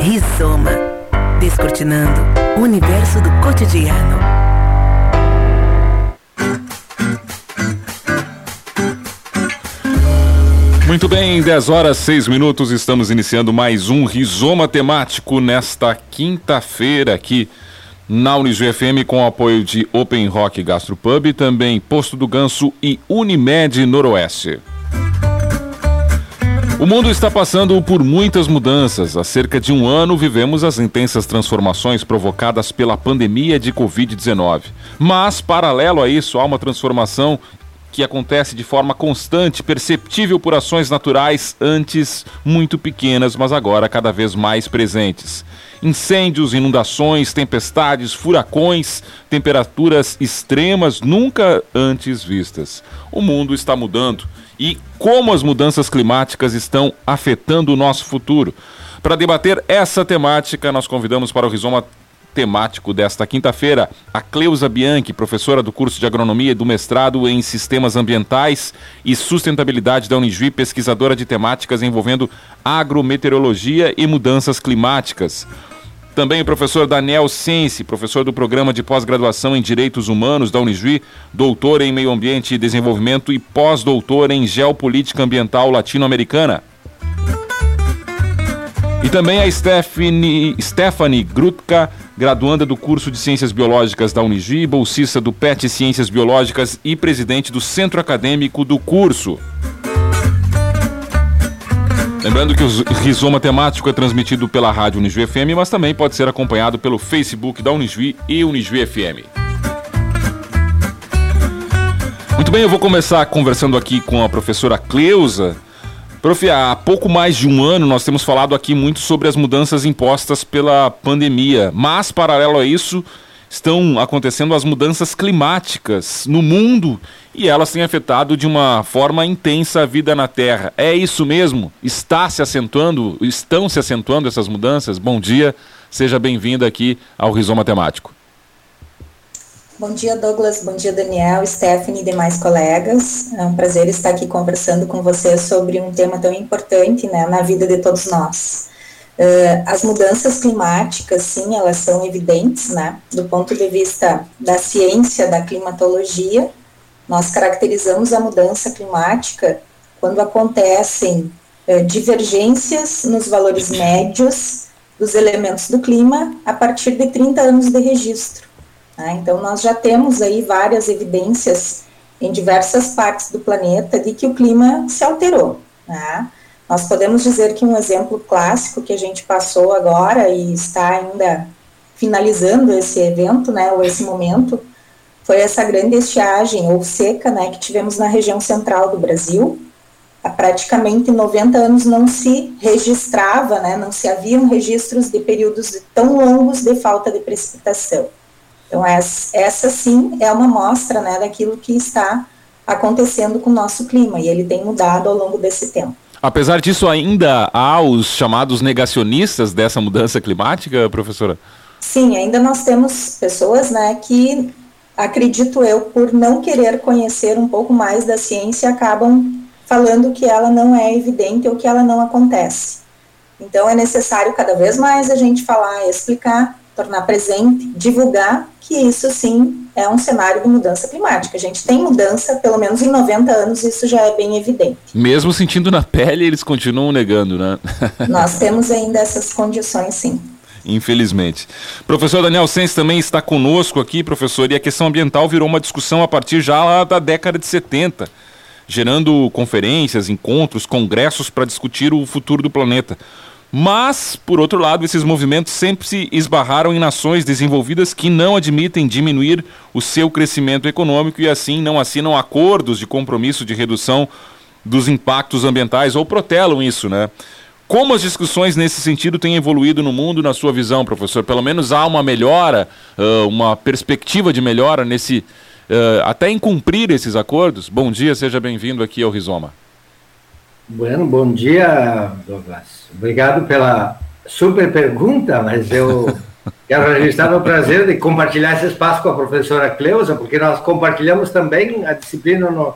Rizoma. Descortinando o universo do cotidiano. Muito bem, 10 horas 6 minutos, estamos iniciando mais um Rizoma temático nesta quinta-feira aqui na Unijuí FM com o apoio de Open Rock Gastropub, também Posto do Ganso e Unimed Noroeste. O mundo está passando por muitas mudanças. Há cerca de um ano vivemos as intensas transformações provocadas pela pandemia de Covid-19. Mas, paralelo a isso, há uma transformação que acontece de forma constante, perceptível por ações naturais antes muito pequenas, mas agora cada vez mais presentes. Incêndios, inundações, tempestades, furacões, temperaturas extremas nunca antes vistas. O mundo está mudando e como as mudanças climáticas estão afetando o nosso futuro. Para debater essa temática, nós convidamos para o Rizoma temático desta quinta-feira, a Cleusa Bianchi, professora do curso de agronomia e do mestrado em sistemas ambientais e sustentabilidade da Unijuí, pesquisadora de temáticas envolvendo agrometeorologia e mudanças climáticas. Também o professor Daniel Sense, professor do programa de pós-graduação em Direitos Humanos da Unijuí, doutor em Meio Ambiente e Desenvolvimento e pós-doutor em Geopolítica Ambiental Latino-Americana. E também a Stephanie, Stephanie Grutka, graduanda do curso de Ciências Biológicas da Unigi, bolsista do PET Ciências Biológicas e presidente do Centro Acadêmico do curso. Lembrando que o Rizoma Temático é transmitido pela rádio Unijuí FM, mas também pode ser acompanhado pelo Facebook da Unijuí e Unijuí FM. Muito bem, eu vou começar conversando aqui com a professora Cleusa. Prof, há pouco mais de um ano nós temos falado aqui muito sobre as mudanças impostas pela pandemia, mas paralelo a isso estão acontecendo as mudanças climáticas no mundo e elas têm afetado de uma forma intensa a vida na Terra. É isso mesmo? Está se acentuando, estão se acentuando essas mudanças? Bom dia, seja bem-vindo aqui ao Rizoma Temático. Bom dia, Douglas. Bom dia, Daniel, Stephanie e demais colegas. É um prazer estar aqui conversando com vocês sobre um tema tão importante né, na vida de todos nós. Uh, as mudanças climáticas, sim, elas são evidentes, né? Do ponto de vista da ciência da climatologia, nós caracterizamos a mudança climática quando acontecem uh, divergências nos valores médios dos elementos do clima a partir de 30 anos de registro. Né? Então, nós já temos aí várias evidências em diversas partes do planeta de que o clima se alterou. Né? Nós podemos dizer que um exemplo clássico que a gente passou agora e está ainda finalizando esse evento, né, ou esse momento, foi essa grande estiagem ou seca, né, que tivemos na região central do Brasil. Há praticamente 90 anos não se registrava, né, não se haviam registros de períodos tão longos de falta de precipitação. Então, essa, essa sim é uma mostra né, daquilo que está acontecendo com o nosso clima, e ele tem mudado ao longo desse tempo. Apesar disso, ainda há os chamados negacionistas dessa mudança climática, professora? Sim, ainda nós temos pessoas né, que, acredito eu, por não querer conhecer um pouco mais da ciência, acabam falando que ela não é evidente ou que ela não acontece. Então, é necessário cada vez mais a gente falar, explicar tornar presente, divulgar que isso sim é um cenário de mudança climática. A gente tem mudança, pelo menos em 90 anos, isso já é bem evidente. Mesmo sentindo na pele, eles continuam negando, né? Nós temos ainda essas condições, sim. Infelizmente. Professor Daniel Sens também está conosco aqui, professor, e a questão ambiental virou uma discussão a partir já lá da década de 70, gerando conferências, encontros, congressos para discutir o futuro do planeta. Mas, por outro lado, esses movimentos sempre se esbarraram em nações desenvolvidas que não admitem diminuir o seu crescimento econômico e assim não assinam acordos de compromisso de redução dos impactos ambientais ou protelam isso, né? Como as discussões nesse sentido têm evoluído no mundo, na sua visão, professor? Pelo menos há uma melhora, uma perspectiva de melhora nesse. até em cumprir esses acordos? Bom dia, seja bem-vindo aqui ao Rizoma. Bueno, bom dia, Douglas. Obrigado pela super pergunta, mas eu quero registrar o prazer de compartilhar esse espaço com a professora Cleusa, porque nós compartilhamos também a disciplina no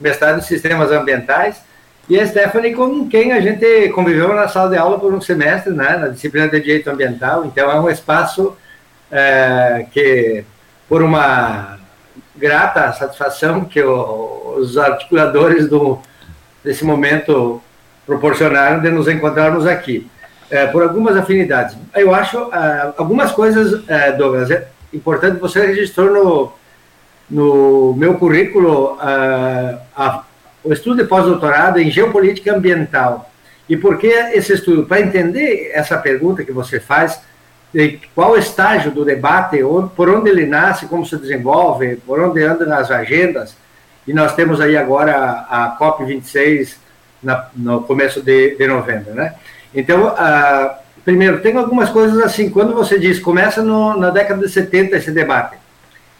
mestrado em Sistemas Ambientais, e a Stephanie, com quem a gente conviveu na sala de aula por um semestre, né, na disciplina de Direito Ambiental. Então, é um espaço é, que, por uma grata satisfação que o, os articuladores do, desse momento proporcionaram de nos encontrarmos aqui, é, por algumas afinidades. Eu acho é, algumas coisas, é, Douglas, é importante, você registrou no, no meu currículo a, o estudo de pós-doutorado em geopolítica ambiental. E por que esse estudo? Para entender essa pergunta que você faz, de qual estágio do debate, por onde ele nasce, como se desenvolve, por onde anda nas agendas, e nós temos aí agora a, COP26 na, no começo de, de novembro, né? Então, uh, primeiro, tem algumas coisas assim, quando você diz, começa no, na década de 70 esse debate,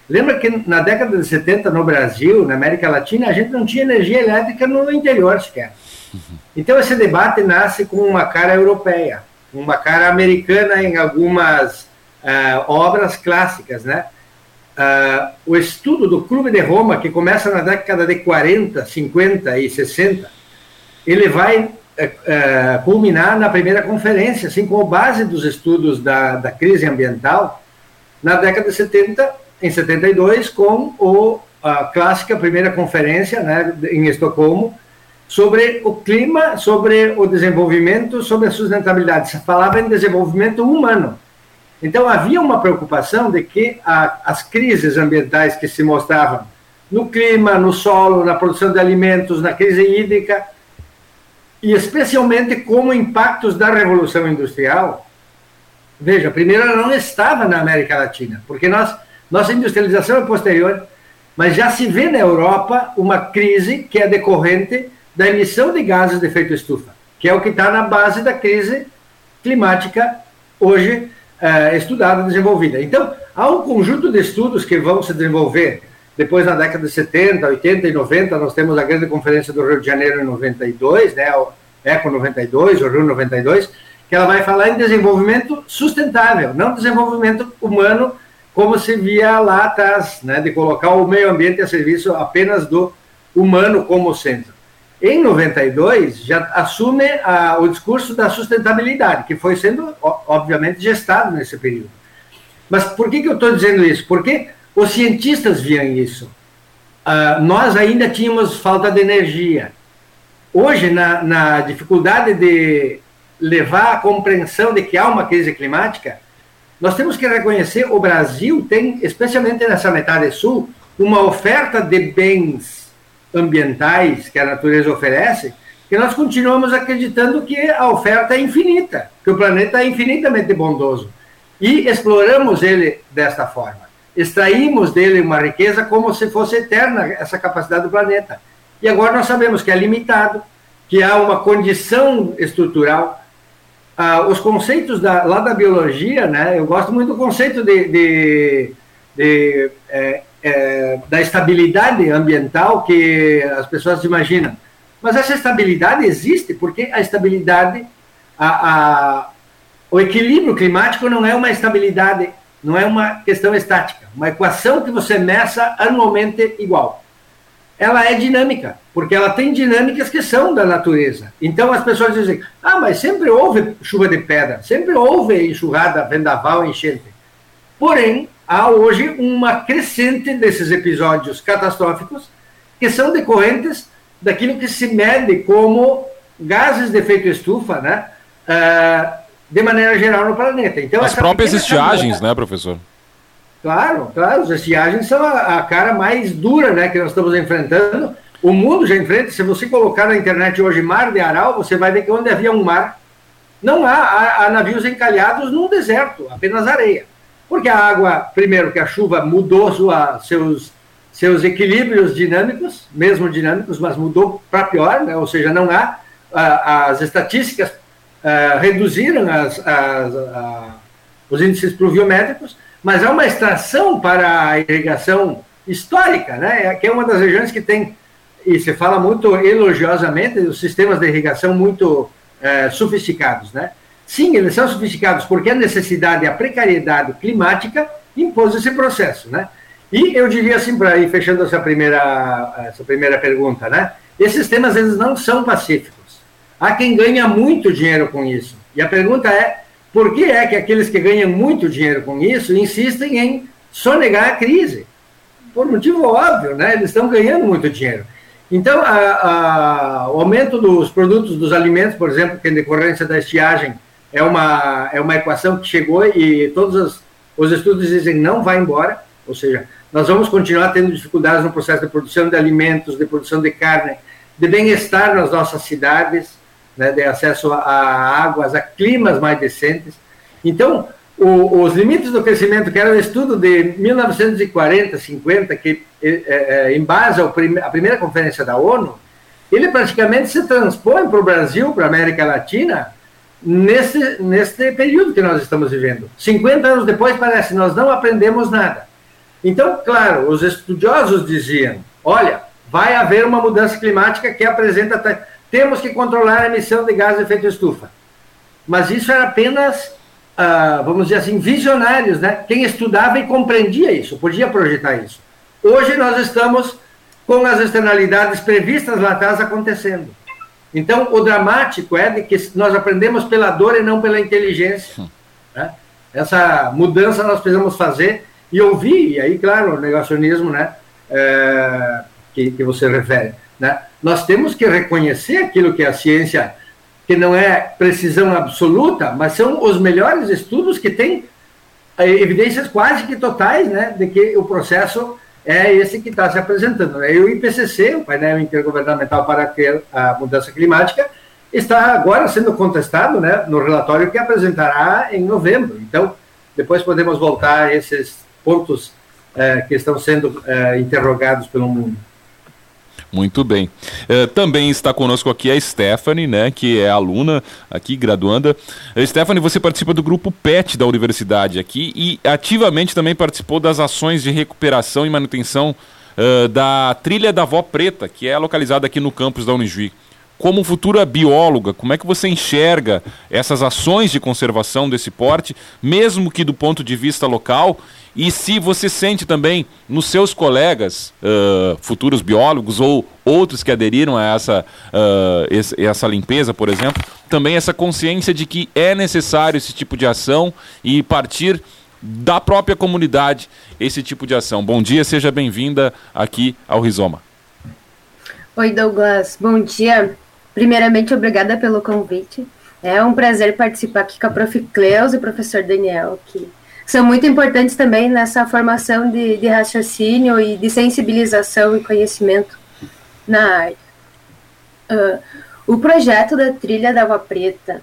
lembra que na década de 70 no Brasil, na América Latina, a gente não tinha energia elétrica no interior sequer. Então, esse debate nasce com uma cara europeia, uma cara americana em algumas uh, obras clássicas, né? Uh, o estudo do Clube de Roma, que começa na década de 40, 50 e 60, ele vai uh, culminar na primeira conferência, assim como base dos estudos da, da crise ambiental, na década de 70, em 72, com o, a clássica primeira conferência né, em Estocolmo, sobre o clima, sobre o desenvolvimento, sobre a sustentabilidade. Se falava em desenvolvimento humano. Então havia uma preocupação de que a, as crises ambientais que se mostravam no clima, no solo, na produção de alimentos, na crise hídrica, e especialmente como impactos da revolução industrial. Veja, primeiro ela não estava na América Latina, porque nós, nossa industrialização é posterior, mas já se vê na Europa uma crise que é decorrente da emissão de gases de efeito estufa, que é o que está na base da crise climática hoje é, estudada, desenvolvida. Então, há um conjunto de estudos que vão se desenvolver depois na década de 70, 80 e 90, nós temos a grande conferência do Rio de Janeiro em 92, né, o ECO 92, o Rio 92, que ela vai falar em desenvolvimento sustentável, não desenvolvimento humano, como se via lá atrás, né, de colocar o meio ambiente a serviço apenas do humano como centro. Em 92, já assume a, o discurso da sustentabilidade, que foi sendo, obviamente, gestado nesse período. Mas por que, que eu estou dizendo isso? Porque os cientistas viam isso. Uh, nós ainda tínhamos falta de energia. Hoje, na, na dificuldade de levar a compreensão de que há uma crise climática, nós temos que reconhecer o Brasil tem, especialmente nessa metade sul, uma oferta de bens ambientais que a natureza oferece, que nós continuamos acreditando que a oferta é infinita, que o planeta é infinitamente bondoso. E exploramos ele desta forma. Extraímos dele uma riqueza como se fosse eterna essa capacidade do planeta. E agora nós sabemos que é limitado, que há uma condição estrutural. Ah, os conceitos da, lá da biologia, né, eu gosto muito do conceito de, de, de é, é, da estabilidade ambiental que as pessoas imaginam. Mas essa estabilidade existe porque a estabilidade, a, a, o equilíbrio climático não é uma estabilidade, não é uma questão estática, uma equação que você meça anualmente igual. Ela é dinâmica, porque ela tem dinâmicas que são da natureza. Então as pessoas dizem: ah, mas sempre houve chuva de pedra, sempre houve enxurrada, vendaval, enchente. Porém, há hoje uma crescente desses episódios catastróficos que são decorrentes daquilo que se mede como gases de efeito estufa, né? Uh, de maneira geral no planeta. Então, As próprias estiagens, camada, né, professor? Claro, claro, as estiagens são a, a, cara mais dura né, que nós estamos enfrentando. O mundo já enfrenta, se você colocar na internet hoje mar de Aral, você vai ver que onde havia um mar, não há, há, há navios encalhados num deserto, apenas areia. Porque a água, primeiro, que a chuva mudou sua, seus, seus equilíbrios dinâmicos, mesmo dinâmicos, mas mudou para pior, né? ou seja, não há. as estatísticas reduziram as, as, os índices pluviométricos, mas há uma extração para a irrigação histórica, né? que é uma das regiões que tem, e se fala muito elogiosamente, os sistemas de irrigação muito é, sofisticados. Né? Sim, eles são sofisticados porque a necessidade a precariedade climática impôs esse processo, né? E eu diria assim, para ir fechando essa primeira, essa primeira pergunta, né? esses temas eles não são pacíficos. Há quem ganha muito dinheiro com isso. E a pergunta é, por que é que aqueles que ganham muito dinheiro com isso insistem em sonegar a crise? Por motivo óbvio, né? Eles estão ganhando muito dinheiro. Então, a, a, o aumento dos produtos dos alimentos, por exemplo, que em decorrência da estiagem é uma, é uma equação que chegou e todos os, os estudos dizem não vai embora, ou seja, nós vamos continuar tendo dificuldades no processo de produção de alimentos, de produção de carne, de bem-estar nas nossas cidades, né, de acesso a águas, a climas mais decentes. Então, o, os limites do crescimento, que era o estudo de 1940, 50, que é, é, em base à primeira conferência da ONU, ele praticamente se transpõe para o Brasil, para a América Latina, nesse, nesse período que nós estamos vivendo. 50 anos depois, parece, nós não aprendemos nada. Então, claro, os estudiosos diziam: olha, vai haver uma mudança climática que apresenta. Temos que controlar a emissão de gás de efeito estufa. Mas isso era apenas, ah, vamos dizer assim, visionários, né? Quem estudava e compreendia isso, podia projetar isso. Hoje nós estamos com as externalidades previstas lá atrás acontecendo. Então, o dramático é de que nós aprendemos pela dor e não pela inteligência. Né? Essa mudança nós precisamos fazer e ouvir, e aí, claro, o negacionismo né, é, que, que você refere. Né? Nós temos que reconhecer aquilo que a ciência, que não é precisão absoluta, mas são os melhores estudos que têm é, evidências quase que totais né, de que o processo é esse que está se apresentando. E o IPCC, o painel intergovernamental para a mudança climática, está agora sendo contestado né, no relatório que apresentará em novembro. Então, depois podemos voltar a esses pontos é, que estão sendo é, interrogados pelo mundo. Muito bem. Uh, também está conosco aqui a Stephanie, né, que é aluna aqui, graduanda. Uh, Stephanie, você participa do grupo PET da universidade aqui e ativamente também participou das ações de recuperação e manutenção uh, da trilha da Vó Preta, que é localizada aqui no campus da Unijuí. Como futura bióloga, como é que você enxerga essas ações de conservação desse porte, mesmo que do ponto de vista local, e se você sente também nos seus colegas, uh, futuros biólogos ou outros que aderiram a essa, uh, esse, essa limpeza, por exemplo, também essa consciência de que é necessário esse tipo de ação e partir da própria comunidade esse tipo de ação. Bom dia, seja bem-vinda aqui ao Rizoma. Oi, Douglas. Bom dia. Primeiramente, obrigada pelo convite. É um prazer participar aqui com a Prof. Cleus e o professor Daniel, que são muito importantes também nessa formação de, de raciocínio e de sensibilização e conhecimento na área. Uh, o projeto da Trilha da Água Preta,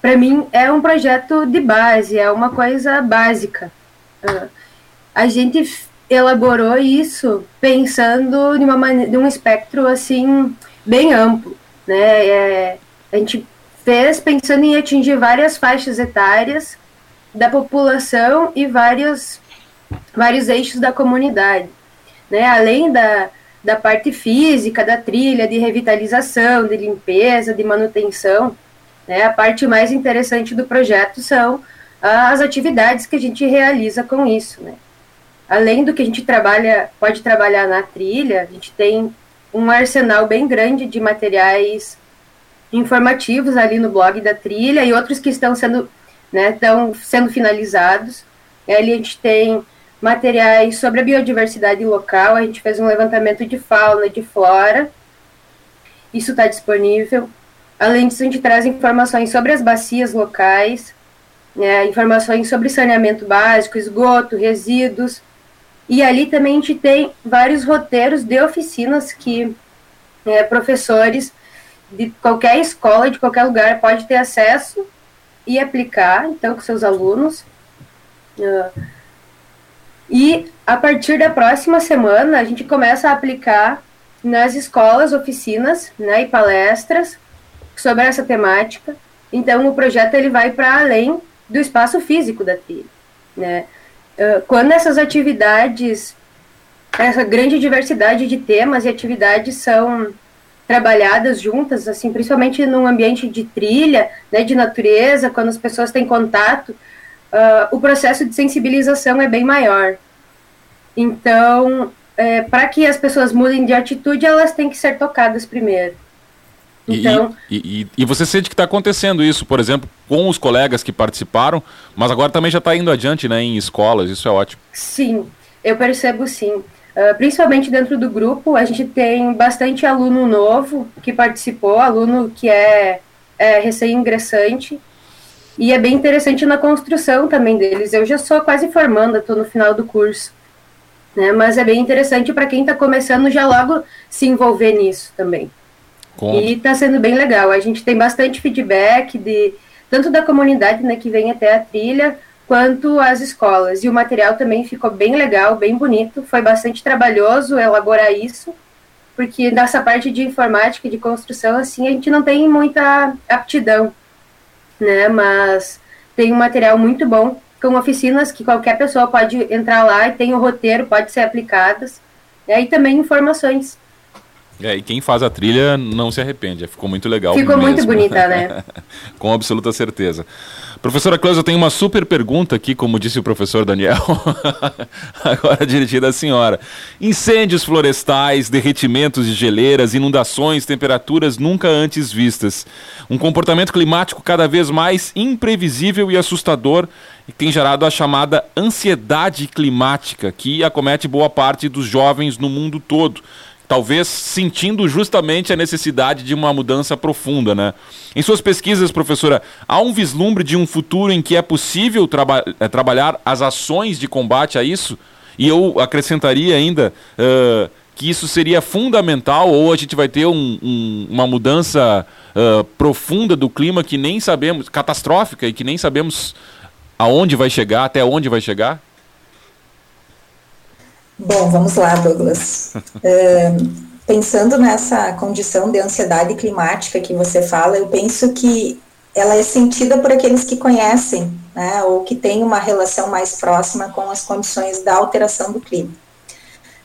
para mim, é um projeto de base, é uma coisa básica. Uh, a gente elaborou isso pensando de, uma de um espectro assim bem amplo, né? É, a gente fez pensando em atingir várias faixas etárias da população e vários, vários eixos da comunidade. Né? Além da, da parte física, da trilha, de revitalização, de limpeza, de manutenção, né? a parte mais interessante do projeto são as atividades que a gente realiza com isso. Né? Além do que a gente trabalha, pode trabalhar na trilha, a gente tem um arsenal bem grande de materiais informativos ali no blog da trilha e outros que estão sendo né, estão sendo finalizados. Ali a gente tem materiais sobre a biodiversidade local, a gente fez um levantamento de fauna, de flora, isso está disponível. Além disso, a gente traz informações sobre as bacias locais, né, informações sobre saneamento básico, esgoto, resíduos, e ali também a gente tem vários roteiros de oficinas que é, professores de qualquer escola, de qualquer lugar, pode ter acesso e aplicar, então, com seus alunos. Uh, e a partir da próxima semana, a gente começa a aplicar nas escolas, oficinas né, e palestras sobre essa temática. Então, o projeto ele vai para além do espaço físico da trilha. Né? Uh, quando essas atividades, essa grande diversidade de temas e atividades são trabalhadas juntas, assim, principalmente num ambiente de trilha, né, de natureza, quando as pessoas têm contato, uh, o processo de sensibilização é bem maior. Então, é, para que as pessoas mudem de atitude, elas têm que ser tocadas primeiro. Então... E, e, e, e você sente que está acontecendo isso, por exemplo, com os colegas que participaram, mas agora também já está indo adiante né, em escolas, isso é ótimo. Sim, eu percebo sim. Uh, principalmente dentro do grupo, a gente tem bastante aluno novo que participou, aluno que é, é recém-ingressante, e é bem interessante na construção também deles. Eu já sou quase formanda, estou no final do curso, né? mas é bem interessante para quem está começando já logo se envolver nisso também. E está sendo bem legal. A gente tem bastante feedback de tanto da comunidade né, que vem até a trilha, quanto as escolas. E o material também ficou bem legal, bem bonito. Foi bastante trabalhoso elaborar isso, porque nessa parte de informática, de construção, assim, a gente não tem muita aptidão, né? Mas tem um material muito bom, com oficinas que qualquer pessoa pode entrar lá e tem o roteiro, pode ser aplicadas. E aí também informações é, e quem faz a trilha não se arrepende, ficou muito legal. Ficou mesmo. muito bonita, né? Com absoluta certeza. Professora eu tenho uma super pergunta aqui, como disse o professor Daniel, agora dirigida à senhora. Incêndios florestais, derretimentos de geleiras, inundações, temperaturas nunca antes vistas. Um comportamento climático cada vez mais imprevisível e assustador e tem gerado a chamada ansiedade climática, que acomete boa parte dos jovens no mundo todo talvez sentindo justamente a necessidade de uma mudança profunda, né? Em suas pesquisas, professora, há um vislumbre de um futuro em que é possível traba é, trabalhar as ações de combate a isso? E eu acrescentaria ainda uh, que isso seria fundamental, ou a gente vai ter um, um, uma mudança uh, profunda do clima que nem sabemos, catastrófica, e que nem sabemos aonde vai chegar, até onde vai chegar? Bom, vamos lá, Douglas. pensando nessa condição de ansiedade climática que você fala, eu penso que ela é sentida por aqueles que conhecem, né, ou que têm uma relação mais próxima com as condições da alteração do clima.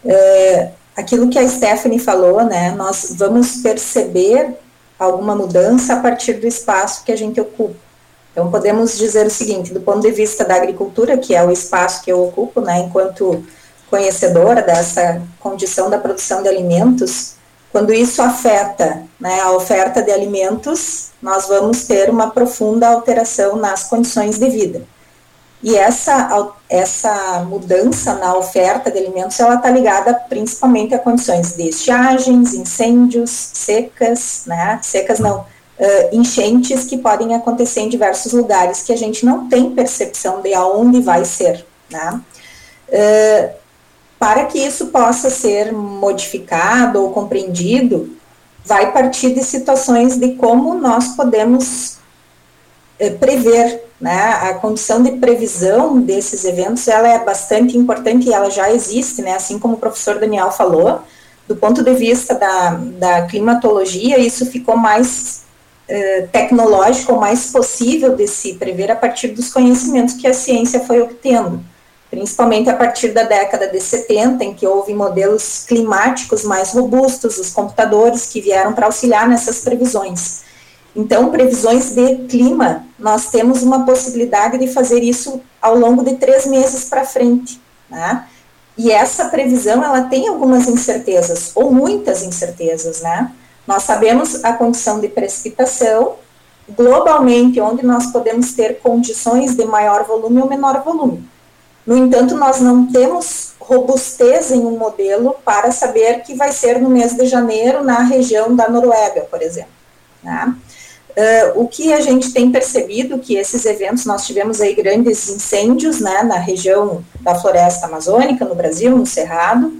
É, aquilo que a Stephanie falou, né, nós vamos perceber alguma mudança a partir do espaço que a gente ocupa. Então, podemos dizer o seguinte, do ponto de vista da agricultura, que é o espaço que eu ocupo, né, enquanto conhecedora dessa condição da produção de alimentos, quando isso afeta né, a oferta de alimentos, nós vamos ter uma profunda alteração nas condições de vida. E essa, essa mudança na oferta de alimentos, ela está ligada principalmente a condições de estiagens, incêndios, secas, né, secas não, uh, enchentes que podem acontecer em diversos lugares que a gente não tem percepção de aonde vai ser, né. Uh, para que isso possa ser modificado ou compreendido, vai partir de situações de como nós podemos eh, prever, né? A condição de previsão desses eventos, ela é bastante importante e ela já existe, né? Assim como o professor Daniel falou, do ponto de vista da, da climatologia, isso ficou mais eh, tecnológico, mais possível de se prever a partir dos conhecimentos que a ciência foi obtendo principalmente a partir da década de 70, em que houve modelos climáticos mais robustos, os computadores que vieram para auxiliar nessas previsões. Então, previsões de clima, nós temos uma possibilidade de fazer isso ao longo de três meses para frente, né? E essa previsão, ela tem algumas incertezas, ou muitas incertezas, né? Nós sabemos a condição de precipitação, globalmente, onde nós podemos ter condições de maior volume ou menor volume. No entanto, nós não temos robustez em um modelo para saber que vai ser no mês de janeiro na região da Noruega, por exemplo. Né? Uh, o que a gente tem percebido que esses eventos, nós tivemos aí grandes incêndios né, na região da floresta amazônica, no Brasil, no Cerrado,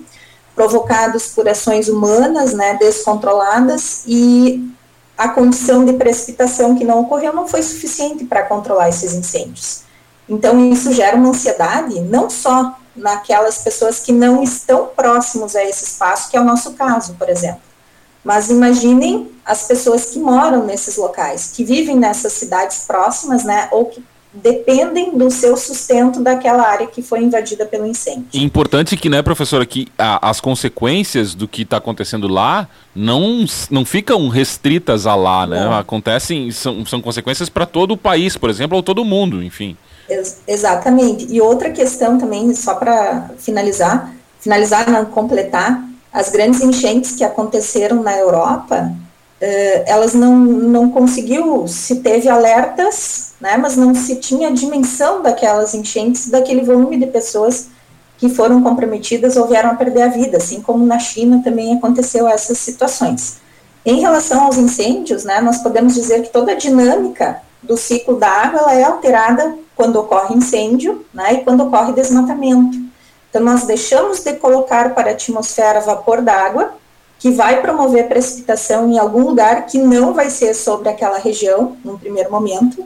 provocados por ações humanas né, descontroladas e a condição de precipitação que não ocorreu não foi suficiente para controlar esses incêndios. Então, isso gera uma ansiedade, não só naquelas pessoas que não estão próximos a esse espaço, que é o nosso caso, por exemplo. Mas imaginem as pessoas que moram nesses locais, que vivem nessas cidades próximas, né, ou que dependem do seu sustento daquela área que foi invadida pelo incêndio. Importante que, né, professora, que a, as consequências do que está acontecendo lá não, não ficam restritas a lá, né? Não. Acontecem, são, são consequências para todo o país, por exemplo, ou todo o mundo, enfim. Ex exatamente. E outra questão também, só para finalizar, finalizar, não completar, as grandes enchentes que aconteceram na Europa, uh, elas não, não conseguiu, se teve alertas, né, mas não se tinha a dimensão daquelas enchentes, daquele volume de pessoas que foram comprometidas ou vieram a perder a vida, assim como na China também aconteceu essas situações. Em relação aos incêndios, né, nós podemos dizer que toda a dinâmica do ciclo da água ela é alterada quando ocorre incêndio né, e quando ocorre desmatamento. Então, nós deixamos de colocar para a atmosfera vapor d'água, que vai promover precipitação em algum lugar que não vai ser sobre aquela região, num primeiro momento,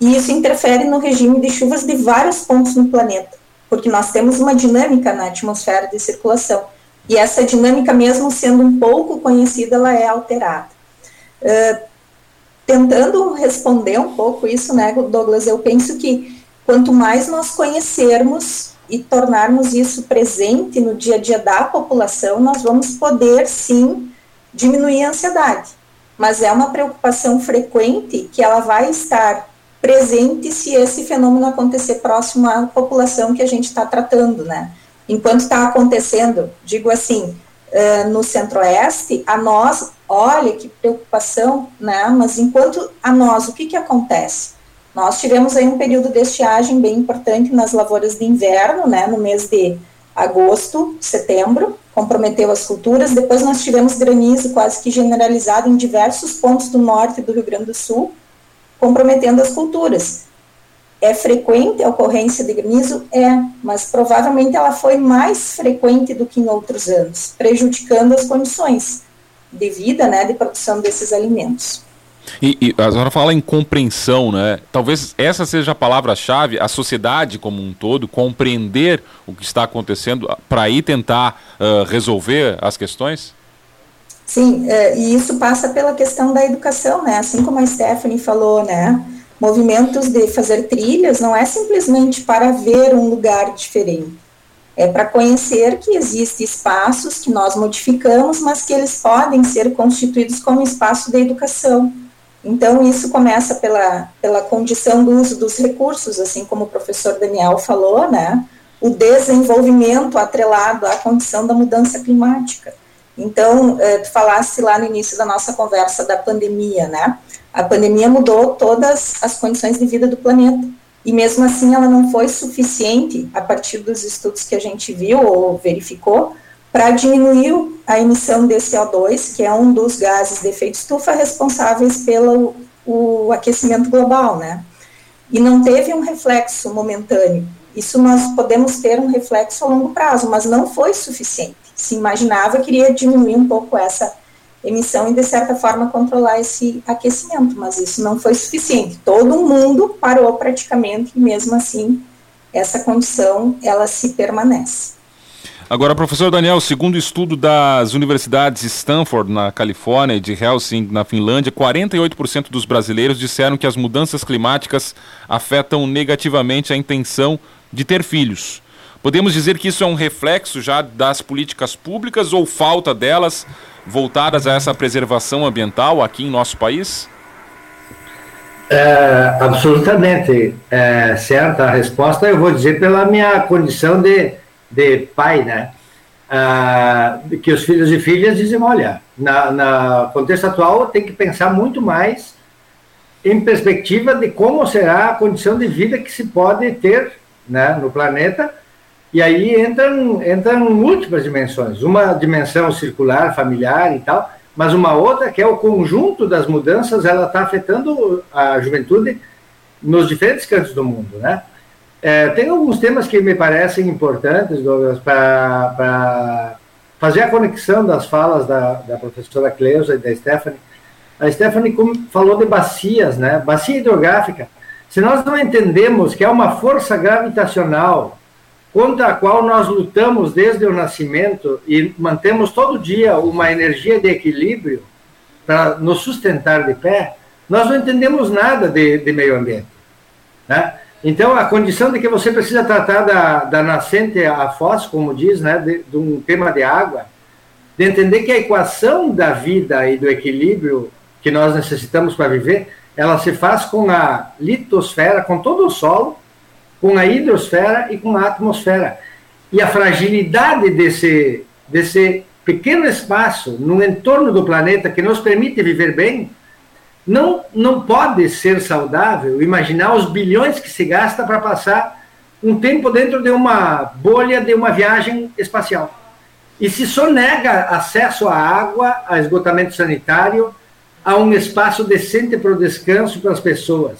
e isso interfere no regime de chuvas de vários pontos no planeta, porque nós temos uma dinâmica na atmosfera de circulação, e essa dinâmica, mesmo sendo um pouco conhecida, ela é alterada. Uh, tentando responder um pouco isso, né, Douglas, eu penso que quanto mais nós conhecermos e tornarmos isso presente no dia a dia da população, nós vamos poder sim diminuir a ansiedade. Mas é uma preocupação frequente que ela vai estar presente se esse fenômeno acontecer próximo à população que a gente está tratando, né? Enquanto está acontecendo, digo assim, uh, no centro-oeste, a nós, olha que preocupação, né? Mas enquanto a nós, o que que acontece? Nós tivemos aí um período de estiagem bem importante nas lavouras de inverno, né, no mês de agosto, setembro, comprometeu as culturas. Depois nós tivemos granizo quase que generalizado em diversos pontos do norte do Rio Grande do Sul, comprometendo as culturas. É frequente a ocorrência de granizo? É, mas provavelmente ela foi mais frequente do que em outros anos, prejudicando as condições de vida, né, de produção desses alimentos. E, e a senhora fala em compreensão, né? Talvez essa seja a palavra-chave, a sociedade como um todo, compreender o que está acontecendo para aí tentar uh, resolver as questões? Sim, uh, e isso passa pela questão da educação, né? Assim como a Stephanie falou, né? Movimentos de fazer trilhas não é simplesmente para ver um lugar diferente. É para conhecer que existem espaços que nós modificamos, mas que eles podem ser constituídos como espaço de educação então, isso começa pela, pela condição do uso dos recursos, assim como o professor Daniel falou, né? O desenvolvimento atrelado à condição da mudança climática. Então, eh, tu falasse lá no início da nossa conversa da pandemia, né? A pandemia mudou todas as condições de vida do planeta. E mesmo assim, ela não foi suficiente, a partir dos estudos que a gente viu ou verificou, para diminuir a emissão de CO2, que é um dos gases de efeito estufa responsáveis pelo o aquecimento global, né? E não teve um reflexo momentâneo. Isso nós podemos ter um reflexo a longo prazo, mas não foi suficiente. Se imaginava que iria diminuir um pouco essa emissão e, de certa forma, controlar esse aquecimento, mas isso não foi suficiente. Todo mundo parou praticamente, e mesmo assim, essa condição, ela se permanece. Agora, professor Daniel, segundo estudo das universidades Stanford, na Califórnia, e de Helsinki, na Finlândia, 48% dos brasileiros disseram que as mudanças climáticas afetam negativamente a intenção de ter filhos. Podemos dizer que isso é um reflexo já das políticas públicas ou falta delas voltadas a essa preservação ambiental aqui em nosso país? É, absolutamente é, certa a resposta. Eu vou dizer pela minha condição de de pai, né? Ah, que os filhos e filhas dizem, olha, na, na contexto atual tem que pensar muito mais em perspectiva de como será a condição de vida que se pode ter né, no planeta, e aí entram, entram múltiplas dimensões, uma dimensão circular, familiar e tal, mas uma outra que é o conjunto das mudanças, ela está afetando a juventude nos diferentes cantos do mundo, né? É, tem alguns temas que me parecem importantes, Douglas, para fazer a conexão das falas da, da professora Cleusa e da Stephanie. A Stephanie falou de bacias, né? Bacia hidrográfica. Se nós não entendemos que é uma força gravitacional contra a qual nós lutamos desde o nascimento e mantemos todo dia uma energia de equilíbrio para nos sustentar de pé, nós não entendemos nada de, de meio ambiente. Né? Então, a condição de que você precisa tratar da, da nascente à foz, como diz, né, de, de um tema de água, de entender que a equação da vida e do equilíbrio que nós necessitamos para viver, ela se faz com a litosfera, com todo o solo, com a hidrosfera e com a atmosfera. e a fragilidade desse, desse pequeno espaço no entorno do planeta que nos permite viver bem, não, não pode ser saudável imaginar os bilhões que se gasta para passar um tempo dentro de uma bolha de uma viagem espacial. E se só nega acesso à água, a esgotamento sanitário, a um espaço decente para o descanso para as pessoas.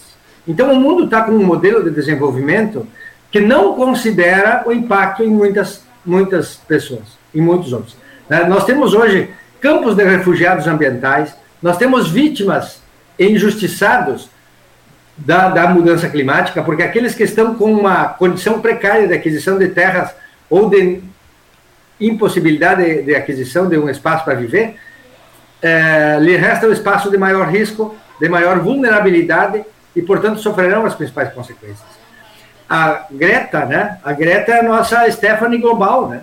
Então, o mundo está com um modelo de desenvolvimento que não considera o impacto em muitas, muitas pessoas, em muitos outros. Né? Nós temos hoje campos de refugiados ambientais, nós temos vítimas injustiçados da, da mudança climática, porque aqueles que estão com uma condição precária de aquisição de terras ou de impossibilidade de, de aquisição de um espaço para viver, é, lhe resta o espaço de maior risco, de maior vulnerabilidade e, portanto, sofrerão as principais consequências. A Greta, né? A Greta é a nossa Stephanie global, né?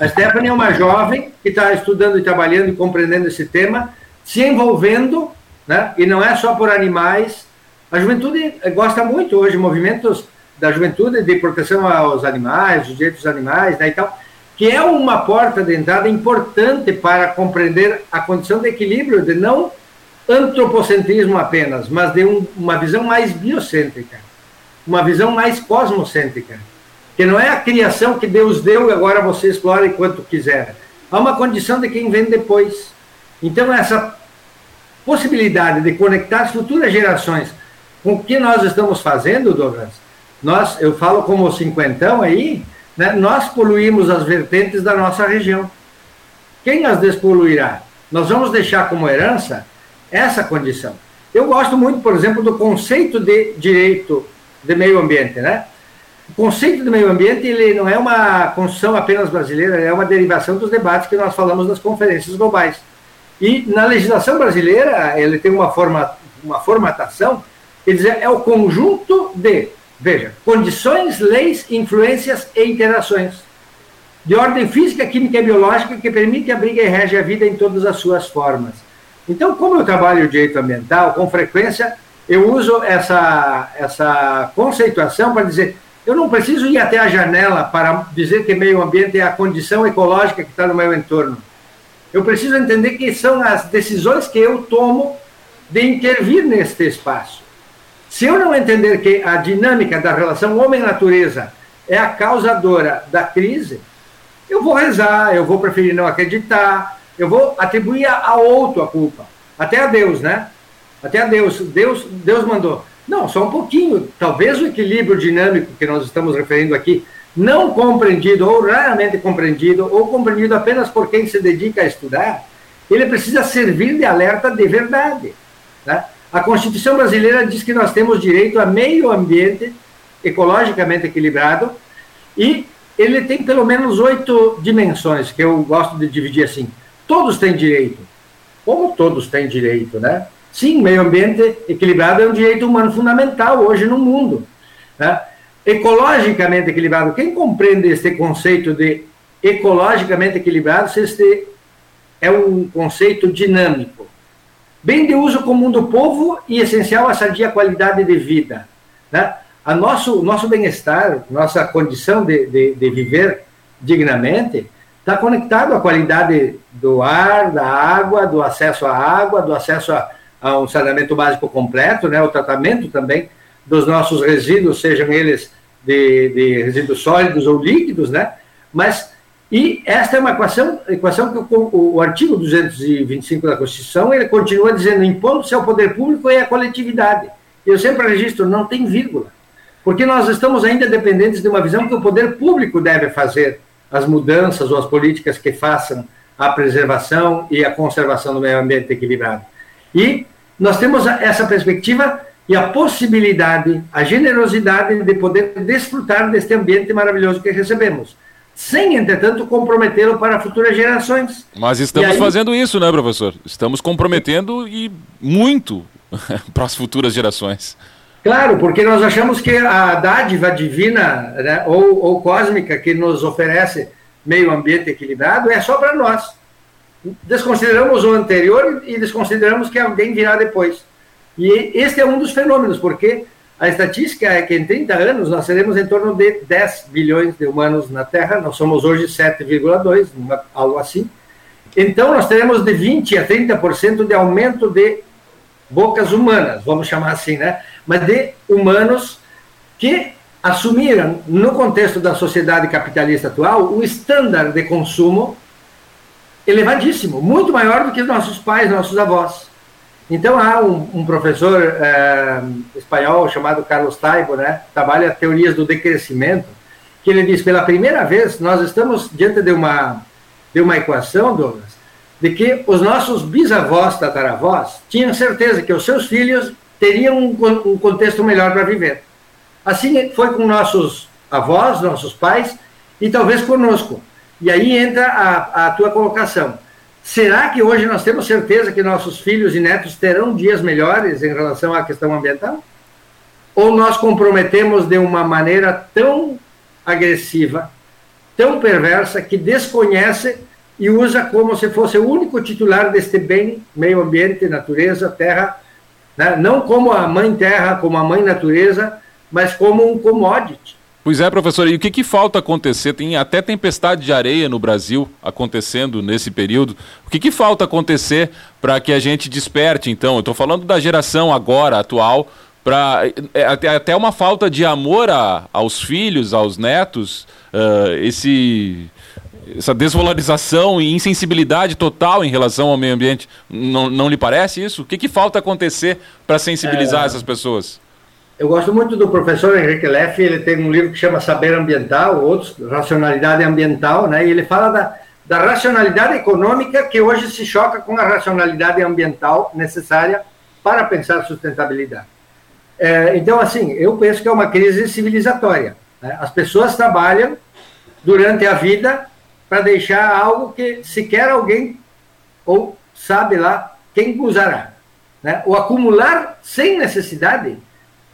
A Stephanie é uma jovem que está estudando e trabalhando e compreendendo esse tema, se envolvendo, né? E não é só por animais, a juventude gosta muito hoje, movimentos da juventude de proteção aos animais, os direitos dos animais, né, e tal, que é uma porta de entrada importante para compreender a condição de equilíbrio, de não antropocentrismo apenas, mas de um, uma visão mais biocêntrica, uma visão mais cosmocêntrica, que não é a criação que Deus deu e agora você explora enquanto quiser. Há uma condição de quem vem depois. Então, essa possibilidade de conectar as futuras gerações com o que nós estamos fazendo, Douglas, nós, eu falo como cinquentão aí, né, nós poluímos as vertentes da nossa região. Quem as despoluirá? Nós vamos deixar como herança essa condição. Eu gosto muito, por exemplo, do conceito de direito de meio ambiente, né? O conceito de meio ambiente ele não é uma construção apenas brasileira, é uma derivação dos debates que nós falamos das conferências globais. E na legislação brasileira, ele tem uma, forma, uma formatação Quer dizer, é o conjunto de, veja, condições, leis, influências e interações de ordem física, química e biológica que permite abriga e rege a vida em todas as suas formas. Então, como eu trabalho direito ambiental, com frequência eu uso essa, essa conceituação para dizer eu não preciso ir até a janela para dizer que meio ambiente é a condição ecológica que está no meu entorno. Eu preciso entender que são as decisões que eu tomo de intervir neste espaço. Se eu não entender que a dinâmica da relação homem-natureza é a causadora da crise, eu vou rezar, eu vou preferir não acreditar, eu vou atribuir a outro a culpa. Até a Deus, né? Até a Deus. Deus, Deus mandou. Não, só um pouquinho. Talvez o equilíbrio dinâmico que nós estamos referindo aqui, não compreendido ou raramente compreendido, ou compreendido apenas por quem se dedica a estudar, ele precisa servir de alerta de verdade. Né? A Constituição brasileira diz que nós temos direito a meio ambiente ecologicamente equilibrado e ele tem pelo menos oito dimensões, que eu gosto de dividir assim. Todos têm direito. Como todos têm direito, né? Sim, meio ambiente equilibrado é um direito humano fundamental hoje no mundo. Né? Ecologicamente equilibrado, quem compreende este conceito de ecologicamente equilibrado, se este é um conceito dinâmico bem de uso comum do povo e essencial à sadia qualidade de vida. Né? A nosso, nosso bem-estar, nossa condição de, de, de viver dignamente, está conectado à qualidade do ar, da água, do acesso à água, do acesso a, a um saneamento básico completo, né? o tratamento também dos nossos resíduos, sejam eles de, de resíduos sólidos ou líquidos, né? mas e esta é uma equação, equação que o, o, artigo 225 da Constituição ele continua dizendo impondo-se ao poder público e à coletividade. Eu sempre registro, não tem vírgula, porque nós estamos ainda dependentes de uma visão que o poder público deve fazer as mudanças ou as políticas que façam a preservação e a conservação do meio ambiente equilibrado. E nós temos essa perspectiva e a possibilidade, a generosidade de poder desfrutar deste ambiente maravilhoso que recebemos sem, entretanto, comprometê-lo para futuras gerações. Mas estamos aí... fazendo isso, né, professor? Estamos comprometendo e muito para as futuras gerações. Claro, porque nós achamos que a dádiva divina né, ou, ou cósmica que nos oferece meio ambiente equilibrado é só para nós. Desconsideramos o anterior e desconsideramos que alguém virá depois. E este é um dos fenômenos, porque A estatística é que em 30 anos nós seremos em torno de 10 bilhões de humanos na Terra, nós somos hoje 7,2, algo assim. Então nós teremos de 20 a 30% de aumento de bocas humanas, vamos chamar assim, né? Mas de humanos que assumiram, no contexto da sociedade capitalista atual, o estándar de consumo elevadíssimo, muito maior do que nossos pais, nossos avós. Então há um, um professor é, espanhol chamado Carlos Taibo, né, trabalha teorias do decrescimento, que ele diz pela primeira vez nós estamos diante de uma de uma equação, Douglas, de que os nossos bisavós, tataravós, tinham certeza que os seus filhos teriam um, um contexto melhor para viver. Assim foi com nossos avós, nossos pais e talvez conosco. E aí entra a, a tua colocação. Será que hoje nós temos certeza que nossos filhos e netos terão dias melhores em relação à questão ambiental? Ou nós comprometemos de uma maneira tão agressiva, tão perversa, que desconhece e usa como se fosse o único titular deste bem, meio ambiente, natureza, terra, né? não como a mãe terra, como a mãe natureza, mas como um commodity. Pois é, professor, e o que, que falta acontecer? Tem até tempestade de areia no Brasil acontecendo nesse período. O que, que falta acontecer para que a gente desperte, então? Eu estou falando da geração agora, atual, para é, até, até uma falta de amor a, aos filhos, aos netos, uh, esse, essa desvalorização e insensibilidade total em relação ao meio ambiente. Não, não lhe parece isso? O que, que falta acontecer para sensibilizar é... essas pessoas? Eu gosto muito do professor Henrique Leff, ele tem um livro que chama Saber Ambiental, outros, Racionalidade Ambiental, né? e ele fala da, da racionalidade econômica que hoje se choca com a racionalidade ambiental necessária para pensar sustentabilidade. É, então, assim, eu penso que é uma crise civilizatória. Né? As pessoas trabalham durante a vida para deixar algo que sequer alguém ou sabe lá quem usará. Né? O acumular sem necessidade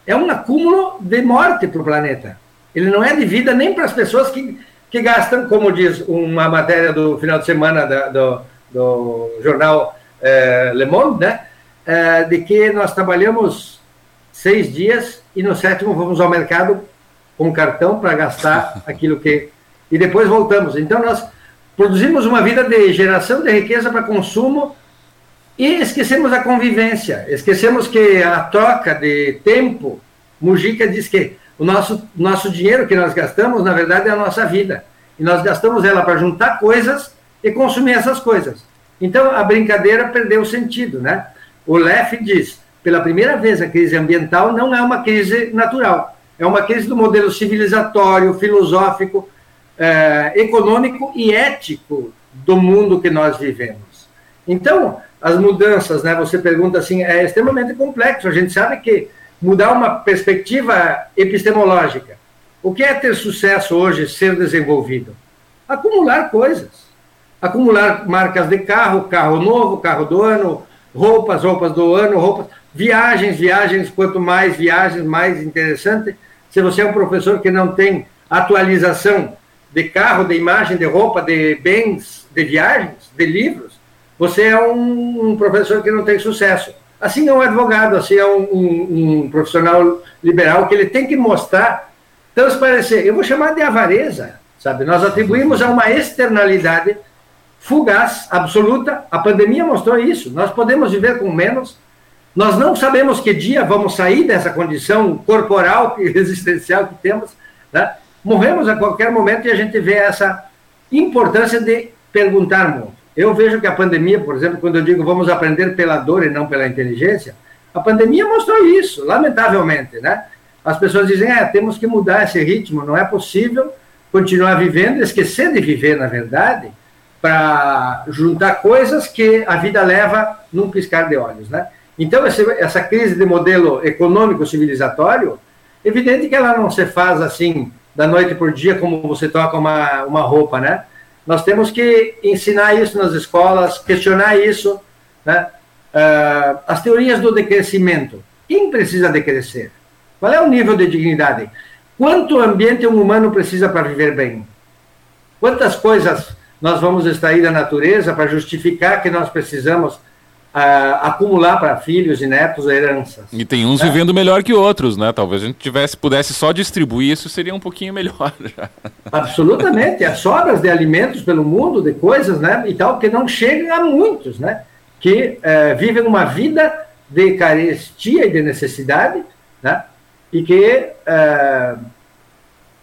é um acúmulo de morte para o planeta. Ele não é de vida nem para as pessoas que, que gastam, como diz uma matéria do final de semana da, do, do jornal é, Le Monde, né? É, de que nós trabalhamos seis dias e no sétimo vamos ao mercado com cartão para gastar aquilo que. E depois voltamos. Então nós produzimos uma vida de geração de riqueza para consumo e esquecemos a convivência, esquecemos que a troca de tempo, Mujica diz que o nosso, nosso dinheiro que nós gastamos, na verdade, é a nossa vida. E nós gastamos ela para juntar coisas e consumir essas coisas. Então, a brincadeira perdeu o sentido, né? O Leff diz, pela primeira vez, a crise ambiental não é uma crise natural, é uma crise do modelo civilizatório, filosófico, eh, econômico e ético do mundo que nós vivemos. Então, as mudanças, né? Você pergunta assim, é extremamente complexo. A gente sabe que mudar uma perspectiva epistemológica. O que é ter sucesso hoje, ser desenvolvido? Acumular coisas. Acumular marcas de carro, carro novo, carro do ano, roupas, roupas do ano, roupas, viagens, viagens. Quanto mais viagens, mais interessante. Se você é um professor que não tem atualização de carro, de imagem, de roupa, de bens, de viagens, de livros, você é um, um professor que não tem sucesso. Assim é um advogado, assim é um, um, um, profissional liberal que ele tem que mostrar, transparecer. Eu vou chamar de avareza, sabe? Nós atribuímos a uma externalidade fugaz, absoluta. A pandemia mostrou isso. Nós podemos viver com menos. Nós não sabemos que dia vamos sair dessa condição corporal e existencial que temos. Né? Morremos a qualquer momento e a gente vê essa importância de perguntar muito. Eu vejo que a pandemia, por exemplo, quando eu digo vamos aprender pela dor e não pela inteligência, a pandemia mostrou isso, lamentavelmente, né? As pessoas dizem, é, temos que mudar esse ritmo, não é possível continuar vivendo, esquecer de viver, na verdade, para juntar coisas que a vida leva num piscar de olhos, né? Então, essa crise de modelo econômico civilizatório, evidente que ela não se faz assim, da noite por dia, como você toca uma, uma roupa, né? Nós temos que ensinar isso nas escolas, questionar isso. Né? Uh, as teorias do decrescimento. Quem precisa decrescer? Qual é o nível de dignidade? Quanto ambiente um humano precisa para viver bem? Quantas coisas nós vamos extrair da natureza para justificar que nós precisamos acumular para filhos e netos heranças. E tem uns né? vivendo melhor que outros, né? Talvez a gente tivesse, pudesse só distribuir isso, seria um pouquinho melhor. Absolutamente. As sobras de alimentos pelo mundo, de coisas, né? E tal, que não chegam a muitos, né? Que é, vivem uma vida de carestia e de necessidade, né? E que é,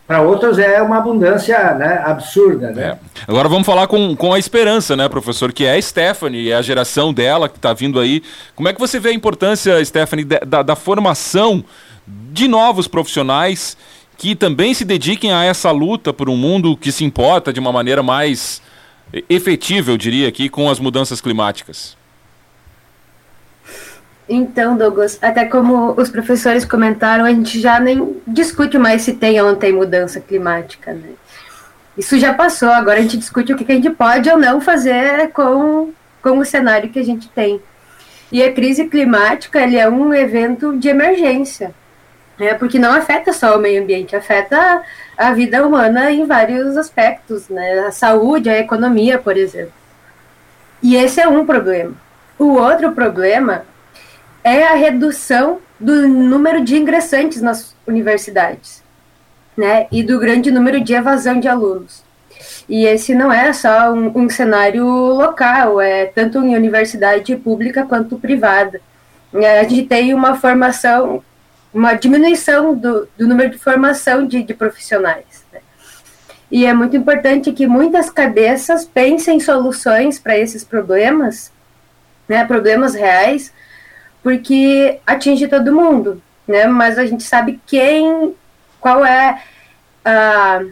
para outros é uma abundância né, absurda. Né? É. Agora vamos falar com, com a esperança, né, professor, que é a Stephanie, é a geração dela que está vindo aí. Como é que você vê a importância, Stephanie, da, da formação de novos profissionais que também se dediquem a essa luta por um mundo que se importa de uma maneira mais efetiva, eu diria aqui, com as mudanças climáticas? Então, Douglas, até como os professores comentaram, a gente já nem discute mais se tem ou não tem mudança climática, né? Isso já passou, agora a gente discute o que a gente pode ou não fazer com, com o cenário que a gente tem. E a crise climática ele é um evento de emergência, né? porque não afeta só o meio ambiente, afeta a vida humana em vários aspectos, né? a saúde, a economia, por exemplo. E esse é um problema. O outro problema é a redução do número de ingressantes nas universidades, né, e do grande número de evasão de alunos. E esse não é só um, um cenário local, é tanto em universidade pública quanto privada. A gente tem uma formação, uma diminuição do, do número de formação de, de profissionais. Né? E é muito importante que muitas cabeças pensem soluções para esses problemas, né, problemas reais, porque atinge todo mundo, né? Mas a gente sabe quem, qual é a,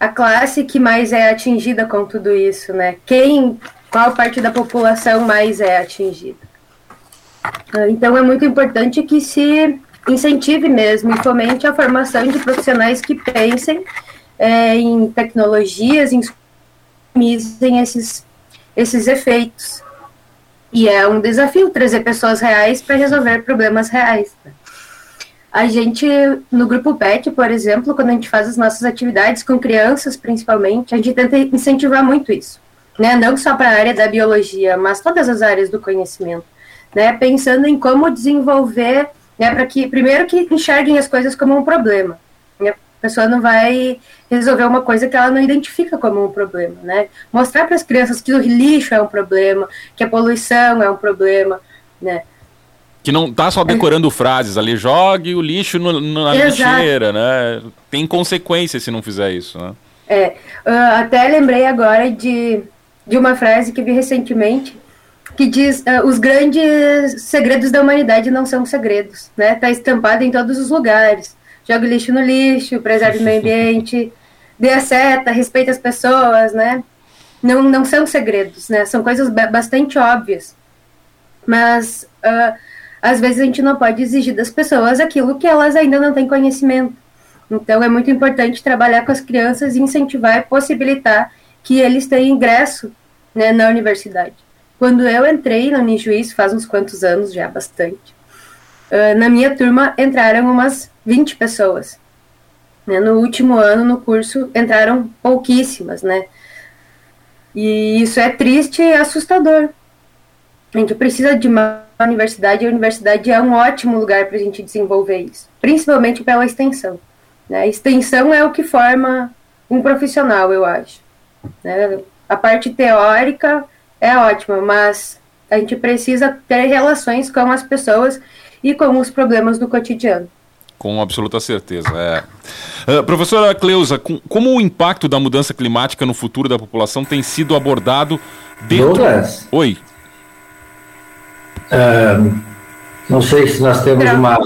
a classe que mais é atingida com tudo isso, né? Quem, qual parte da população mais é atingida. Então é muito importante que se incentive mesmo e fomente a formação de profissionais que pensem é, em tecnologias, em esses, esses efeitos. E é um desafio trazer pessoas reais para resolver problemas reais. Né? A gente, no grupo PET, por exemplo, quando a gente faz as nossas atividades com crianças, principalmente, a gente tenta incentivar muito isso. Né? Não só para a área da biologia, mas todas as áreas do conhecimento. Né? Pensando em como desenvolver, né, para que, primeiro, que enxerguem as coisas como um problema. Pessoa não vai resolver uma coisa que ela não identifica como um problema, né? Mostrar para as crianças que o lixo é um problema, que a poluição é um problema, né? Que não tá só decorando frases ali, jogue o lixo no, no, na Exato. lixeira, né? Tem consequências se não fizer isso, né? É, uh, até lembrei agora de, de uma frase que vi recentemente, que diz uh, os grandes segredos da humanidade não são segredos, né? Tá estampado em todos os lugares jogue lixo no lixo, preserve o meio ambiente, dê a seta, respeite as pessoas, né? Não, não são segredos, né? São coisas bastante óbvias. Mas uh, às vezes a gente não pode exigir das pessoas aquilo que elas ainda não têm conhecimento. Então é muito importante trabalhar com as crianças e incentivar e possibilitar que eles tenham ingresso né, na universidade. Quando eu entrei no Unijuiz, faz uns quantos anos já, bastante, uh, na minha turma entraram umas 20 pessoas. Né? No último ano, no curso, entraram pouquíssimas, né? E isso é triste e assustador. A gente precisa de uma universidade, e a universidade é um ótimo lugar para a gente desenvolver isso, principalmente pela extensão. Né? A extensão é o que forma um profissional, eu acho. Né? A parte teórica é ótima, mas a gente precisa ter relações com as pessoas e com os problemas do cotidiano. Com absoluta certeza. É. Uh, professora Cleusa, com, como o impacto da mudança climática no futuro da população tem sido abordado dentro. Douglas? Oi. Uh, não sei se nós temos uma,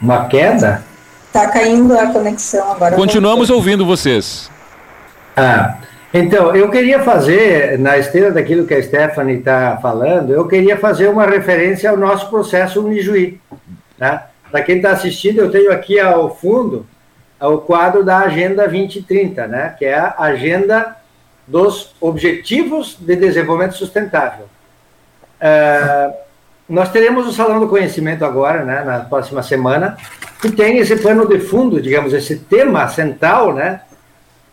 uma queda. Está caindo a conexão agora. Continuamos ouvindo vocês. Ah, então, eu queria fazer, na esteira daquilo que a Stephanie está falando, eu queria fazer uma referência ao nosso processo Unijuí. Né? Para quem está assistindo, eu tenho aqui ao fundo o quadro da Agenda 2030, né? que é a Agenda dos Objetivos de Desenvolvimento Sustentável. É, nós teremos o Salão do Conhecimento agora, né, na próxima semana, que tem esse pano de fundo, digamos, esse tema central, né,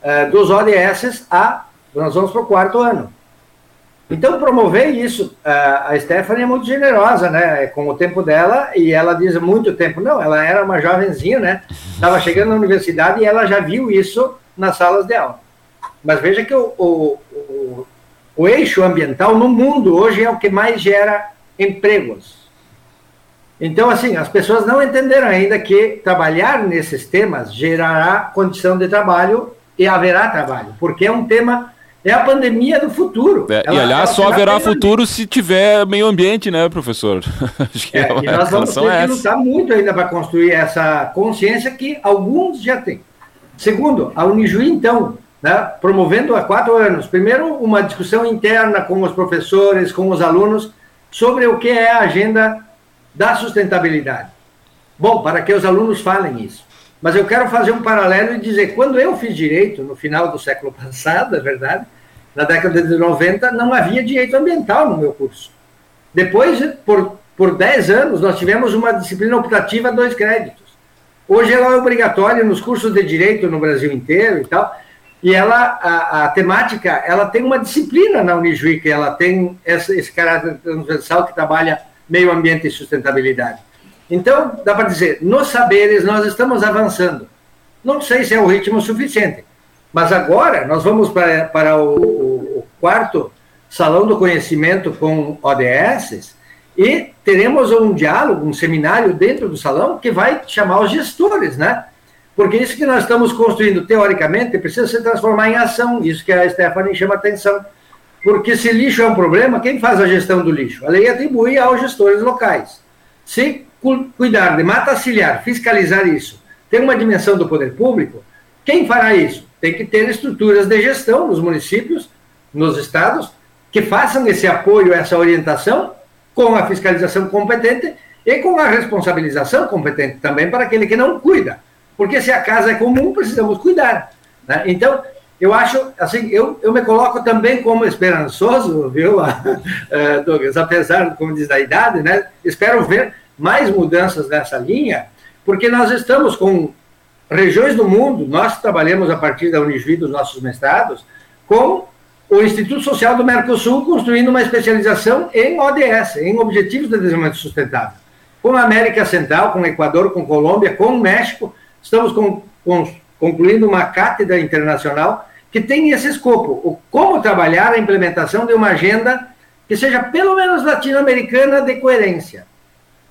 é, dos ODS a, nós vamos para o quarto ano. Então, promover isso, a Stephanie é muito generosa, né, com o tempo dela, e ela diz muito tempo, não, ela era uma jovenzinha, né, estava chegando na universidade e ela já viu isso nas salas de aula. Mas veja que o, o, o, o eixo ambiental no mundo hoje é o que mais gera empregos. Então, assim, as pessoas não entenderam ainda que trabalhar nesses temas gerará condição de trabalho e haverá trabalho, porque é um tema é a pandemia do futuro. É, ela, e aliás, só haverá futuro se tiver meio ambiente, né, professor? Acho que é, é, e nós vamos ter é que lutar muito ainda para construir essa consciência que alguns já têm. Segundo, a Unijuí, então, né, promovendo há quatro anos, primeiro, uma discussão interna com os professores, com os alunos, sobre o que é a agenda da sustentabilidade. Bom, para que os alunos falem isso. Mas eu quero fazer um paralelo e dizer, quando eu fiz direito, no final do século passado, é verdade, na década de 90, não havia direito ambiental no meu curso. Depois, por, por 10 anos, nós tivemos uma disciplina optativa dois créditos. Hoje ela é obrigatória nos cursos de direito no Brasil inteiro e tal. E ela, a, a temática, ela tem uma disciplina na Unijuí, que ela tem esse caráter transversal que trabalha meio ambiente e sustentabilidade. Então, dá para dizer, nos saberes nós estamos avançando. Não sei se é o ritmo suficiente, mas agora nós vamos para, para o, o, quarto Salão do Conhecimento com ODS e teremos um diálogo, um seminário dentro do salão que vai chamar os gestores, né? Porque isso que nós estamos construindo teoricamente precisa se transformar em ação, isso que a Stephanie chama atenção. Porque se lixo é um problema, quem faz a gestão do lixo? A lei atribui aos gestores locais. Se cuidar de mata ciliar, fiscalizar isso, tem uma dimensão do poder público, quem fará isso? Tem que ter estruturas de gestão nos municípios, nos estados, que façam esse apoio, essa orientação, com a fiscalização competente e com a responsabilização competente também para aquele que não cuida. Porque se a casa é comum, precisamos cuidar. Né? Então, eu acho, assim, eu, eu me coloco também como esperançoso, viu, Douglas, apesar, como diz, da idade, né? Espero ver mais mudanças nessa linha, porque nós estamos com regiões do mundo, nós trabalhamos a partir da Unijuí dos nossos mestrados, com o Instituto Social do Mercosul construindo uma especialização em ODS, em Objetivos de Desenvolvimento Sustentável. Com a América Central, com o Equador, com Colômbia, com o México, estamos com, com, concluindo uma cátedra internacional que tem esse escopo, o como trabalhar a implementação de uma agenda que seja pelo menos latino-americana de coerência.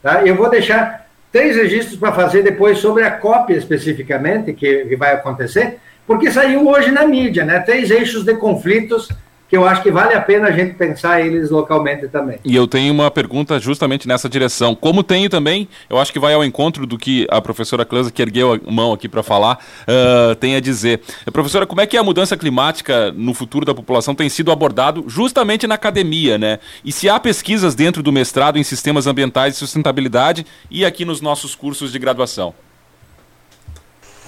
Tá? Eu vou deixar três registros para fazer depois sobre a cópia especificamente, que, que vai acontecer, porque saiu hoje na mídia, né? Três eixos de conflitos que eu acho que vale a pena a gente pensar eles localmente também. E eu tenho uma pergunta justamente nessa direção. Como tenho também, eu acho que vai ao encontro do que a professora Cleusa, que ergueu a mão aqui para falar, uh, tem a dizer. Professora, como é que a mudança climática no futuro da população tem sido abordado justamente na academia, né? E se há pesquisas dentro do mestrado em sistemas ambientais e sustentabilidade e aqui nos nossos cursos de graduação?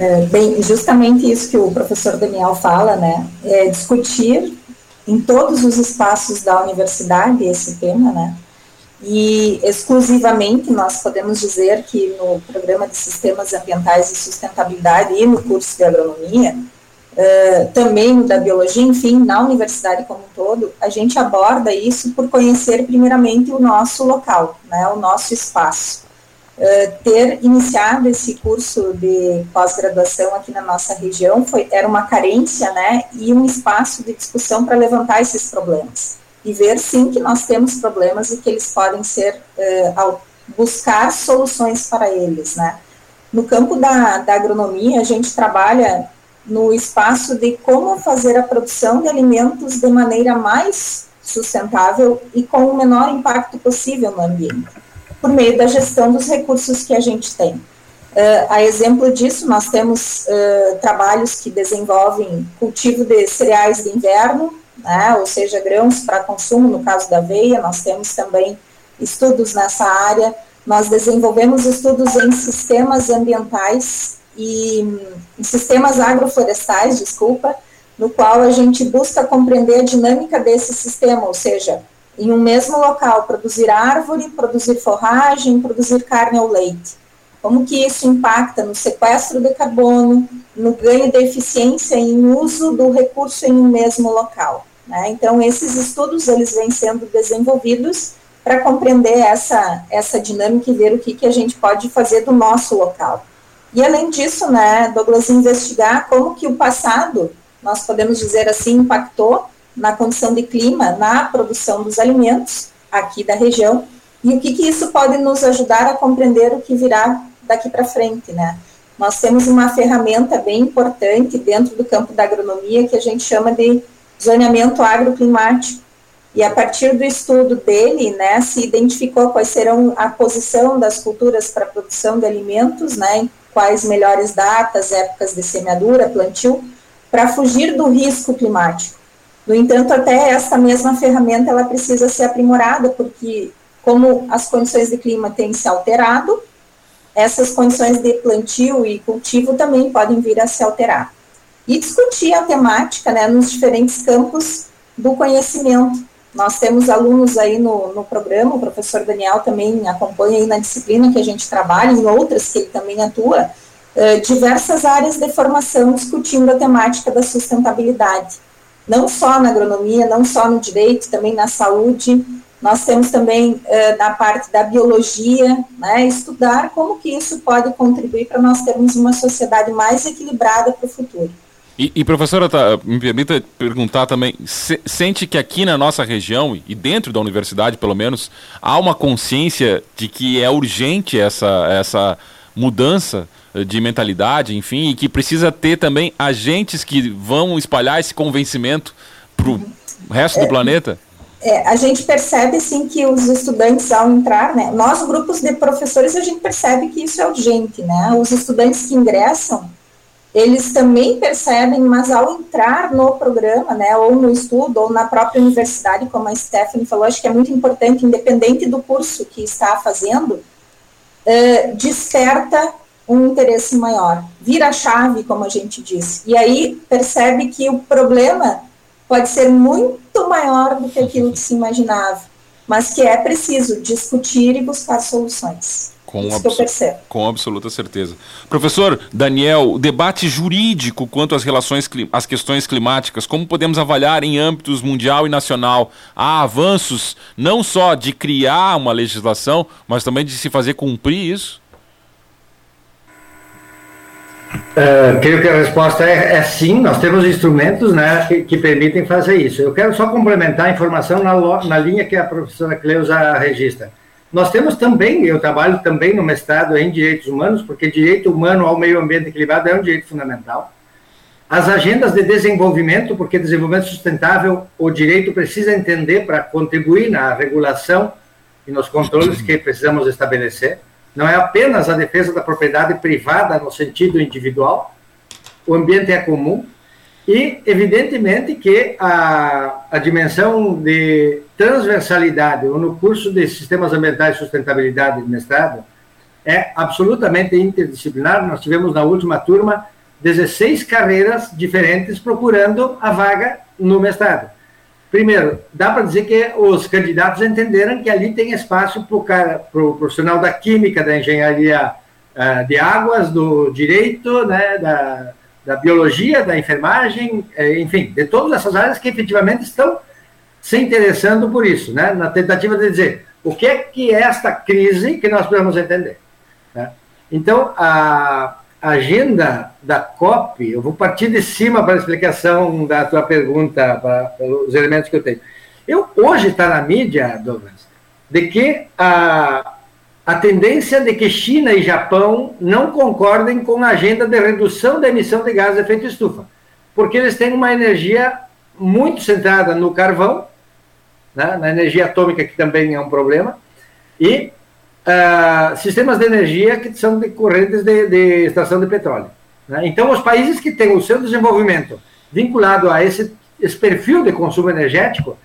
É, bem, justamente isso que o professor Daniel fala, né? É discutir em todos os espaços da universidade esse tema, né? E exclusivamente nós podemos dizer que no programa de sistemas ambientais e sustentabilidade e no curso de agronomia, uh, também da biologia, enfim, na universidade como um todo, a gente aborda isso por conhecer primeiramente o nosso local, né, o nosso espaço. Uh, ter iniciado esse curso de pós-graduação aqui na nossa região foi, era uma carência, né, e um espaço de discussão para levantar esses problemas e ver sim que nós temos problemas e que eles podem ser uh, buscar soluções para eles, né. No campo da, da agronomia, a gente trabalha no espaço de como fazer a produção de alimentos de maneira mais sustentável e com o menor impacto possível no ambiente por meio da gestão dos recursos que a gente tem. Uh, a exemplo disso, nós temos uh, trabalhos que desenvolvem cultivo de cereais de inverno, né, ou seja, grãos para consumo, no caso da aveia, nós temos também estudos nessa área, nós desenvolvemos estudos em sistemas ambientais e em sistemas agroflorestais, desculpa, no qual a gente busca compreender a dinâmica desse sistema, ou seja, em um mesmo local, produzir árvore, produzir forragem, produzir carne ou leite. Como que isso impacta no sequestro de carbono, no ganho de eficiência em uso do recurso em um mesmo local. Né? Então, esses estudos eles vêm sendo desenvolvidos para compreender essa, essa dinâmica e ver o que, que a gente pode fazer do nosso local. E além disso, né, Douglas, investigar como que o passado, nós podemos dizer assim, impactou na condição de clima, na produção dos alimentos aqui da região, e o que, que isso pode nos ajudar a compreender o que virá daqui para frente, né? Nós temos uma ferramenta bem importante dentro do campo da agronomia que a gente chama de zoneamento agroclimático. E a partir do estudo dele, né, se identificou quais serão a posição das culturas para a produção de alimentos, né, quais melhores datas, épocas de semeadura, plantio, para fugir do risco climático. No entanto, até esta mesma ferramenta ela precisa ser aprimorada, porque como as condições de clima têm se alterado, essas condições de plantio e cultivo também podem vir a se alterar. E discutir a temática né, nos diferentes campos do conhecimento. Nós temos alunos aí no, no programa, o professor Daniel também acompanha aí na disciplina que a gente trabalha, em outras que ele também atua, eh, diversas áreas de formação discutindo a temática da sustentabilidade. Não só na agronomia, não só no direito, também na saúde, nós temos também uh, na parte da biologia, né, estudar como que isso pode contribuir para nós termos uma sociedade mais equilibrada para o futuro. E, e, professora, tá, me permita perguntar também, se, sente que aqui na nossa região, e dentro da universidade pelo menos, há uma consciência de que é urgente essa, essa mudança de mentalidade, enfim, e que precisa ter também agentes que vão espalhar esse convencimento para o resto do é, planeta? é, a gente percebe sim que os estudantes ao entrar, né, nós grupos de professores a gente percebe que isso é urgente, né? Os estudantes que ingressam, eles também percebem, mas ao entrar no programa, né, ou no estudo, ou na própria universidade, como a Stephanie falou, acho que é muito importante, independente do curso que está fazendo, uh, desperta um interesse maior, vira a chave, como a gente disse, e aí percebe que o problema pode ser muito maior do que aquilo que se imaginava, mas que é preciso discutir e buscar soluções. Com, com absoluta certeza. Professor Daniel, o debate jurídico quanto às relações, às questões climáticas, como podemos avaliar em âmbitos mundial e nacional? Há avanços não só de criar uma legislação, mas também de se fazer cumprir isso? Uh, creio que a resposta é, é, sim, nós temos instrumentos né, que, que, permitem fazer isso. Eu quero só complementar a informação na, na linha que a professora Cleusa registra. Nós temos também, eu trabalho também no mestrado em direitos humanos, porque direito humano ao meio ambiente equilibrado é um direito fundamental. As agendas de desenvolvimento, porque desenvolvimento sustentável, o direito precisa entender para contribuir na regulação e nos controles que precisamos estabelecer não é apenas a defesa da propriedade privada no sentido individual, o ambiente é comum, e, evidentemente, que a, a dimensão de transversalidade, ou no curso de Sistemas Ambientais e Sustentabilidade de mestrado, é absolutamente interdisciplinar. Nós tivemos na última turma 16 carreiras diferentes procurando a vaga no mestrado. Primeiro, dá para dizer que os candidatos entenderam que ali tem espaço para o cara, para o profissional da química, da engenharia uh, de águas, do direito, né, da, da biologia, da enfermagem, eh, enfim, de todas essas áreas que efetivamente estão se interessando por isso, né, na tentativa de dizer o que é que é esta crise que nós precisamos entender. Né? Então, a, agenda da COP, eu vou partir de cima para a explicação da tua pergunta, para, os elementos que eu tenho. Eu, hoje está na mídia, Douglas, de que a, a tendência de que China e Japão não concordem com a agenda de redução da emissão de gases de efeito estufa, porque eles têm uma energia muito centrada no carvão, né, na energia atômica, que também é um problema, e uh, sistemas de energia que são decorrentes de, de extração de petróleo. Né? Então, os países que têm o seu desenvolvimento vinculado a esse, esse perfil de consumo energético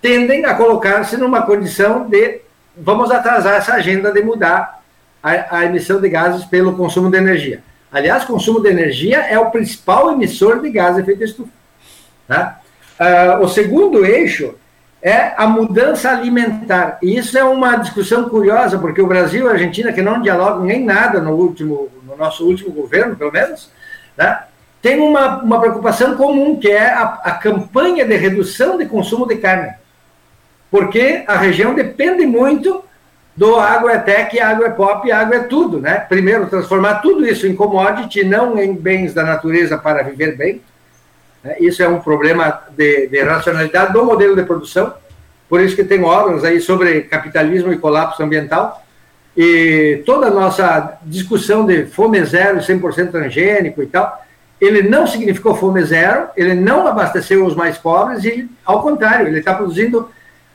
tendem a colocar-se numa condição de vamos atrasar essa agenda de mudar a, a, emissão de gases pelo consumo de energia. Aliás, consumo de energia é o principal emissor de gases de efeito estufa. Uh, o segundo eixo é a mudança alimentar. E isso é uma discussão curiosa, porque o Brasil e a Argentina, que não dialogam nem nada no último, no nosso último governo, pelo menos, né, tem uma, uma preocupação comum, que é a, a campanha de redução de consumo de carne. Porque a região depende muito do agrotech, agropop e agro é tudo, né? Primeiro, transformar tudo isso em commodity, não em bens da natureza para viver bem. Né? Isso é um problema de, de, racionalidade do modelo de produção. Por isso que tem obras aí sobre capitalismo e colapso ambiental. E toda a nossa discussão de fome zero, 100% transgênico e tal, ele não significou fome zero, ele não abasteceu os mais pobres e, ao contrário, ele está produzindo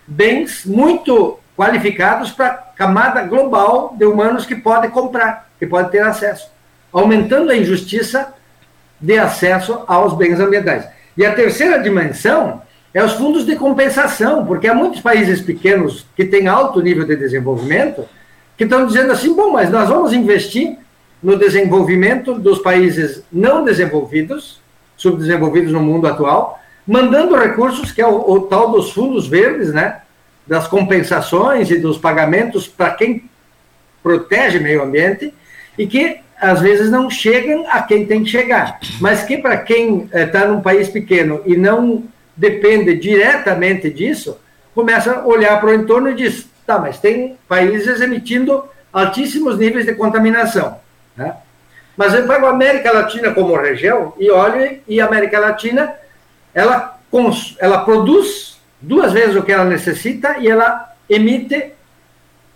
bens muito qualificados para a camada global de humanos que pode comprar, que pode ter acesso, aumentando a injustiça de acesso aos bens ambientais. E a terceira dimensão é os fundos de compensação, porque há muitos países pequenos que têm alto nível de desenvolvimento que estão dizendo assim: bom, mas nós vamos investir no desenvolvimento dos países não desenvolvidos, subdesenvolvidos no mundo atual, mandando recursos, que é o, o tal dos fundos verdes, né? das compensações e dos pagamentos para quem protege meio ambiente e que às vezes não chegam a quem tem que chegar, mas que para quem está eh, num país pequeno e não depende diretamente disso, começa a olhar para o entorno e diz, tá, mas tem países emitindo altíssimos níveis de contaminação, né? Mas eu pego a América Latina como região e olho e a América Latina ela, ela produz duas vezes o que ela necessita e ela emite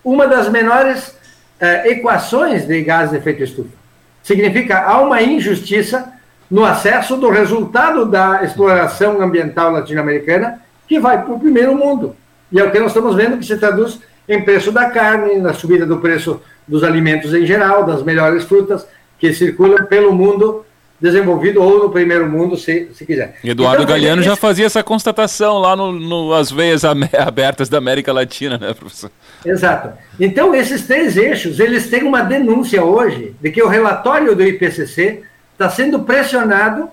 uma das menores eh, equações de gases de efeito estufa. Significa há uma injustiça no acesso do resultado da exploração ambiental latino-americana que vai para o primeiro mundo. E é o que nós estamos vendo que se traduz em preço da carne, na subida do preço dos alimentos em geral, das melhores frutas que circulam pelo mundo desenvolvido ou no primeiro mundo, se, se quiser. Eduardo então, Galeano já fazia essa constatação lá no, no, As Veias Abertas da América Latina, né, professor? Exato. Então, esses três eixos, eles têm uma denúncia hoje de que o relatório do IPCC está sendo pressionado,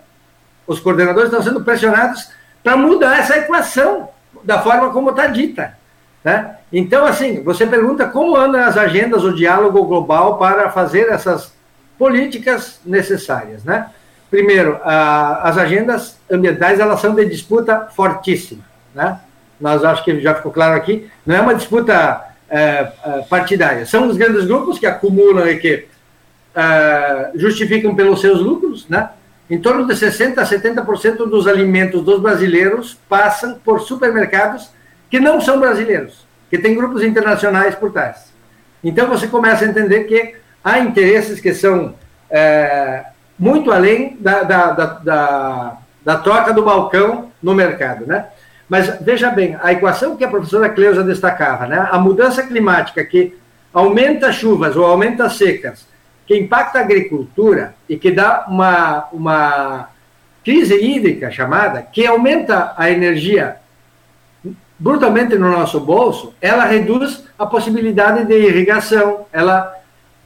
os coordenadores estão sendo pressionados para mudar essa equação da forma como está dita. Né? Então, assim, você pergunta como andam as agendas, o diálogo global para fazer essas políticas necessárias, né? Primeiro, a, as agendas ambientais elas são de disputa fortíssima, né? Nós acho que já ficou claro aqui, não é uma disputa é, é, partidária, são os grandes grupos que acumulam e que é, justificam pelos seus lucros, né? Em torno de 60 a 70% dos alimentos dos brasileiros passam por supermercados que não são brasileiros, que têm grupos internacionais por trás. Então você começa a entender que há interesses que são é, muito além da, da, da, da, troca do balcão no mercado, né? Mas veja bem, a equação que a professora Cleusa destacava, né? A mudança climática que aumenta chuvas ou aumenta secas, que impacta a agricultura e que dá uma, uma crise hídrica chamada, que aumenta a energia brutalmente no nosso bolso, ela reduz a possibilidade de irrigação, ela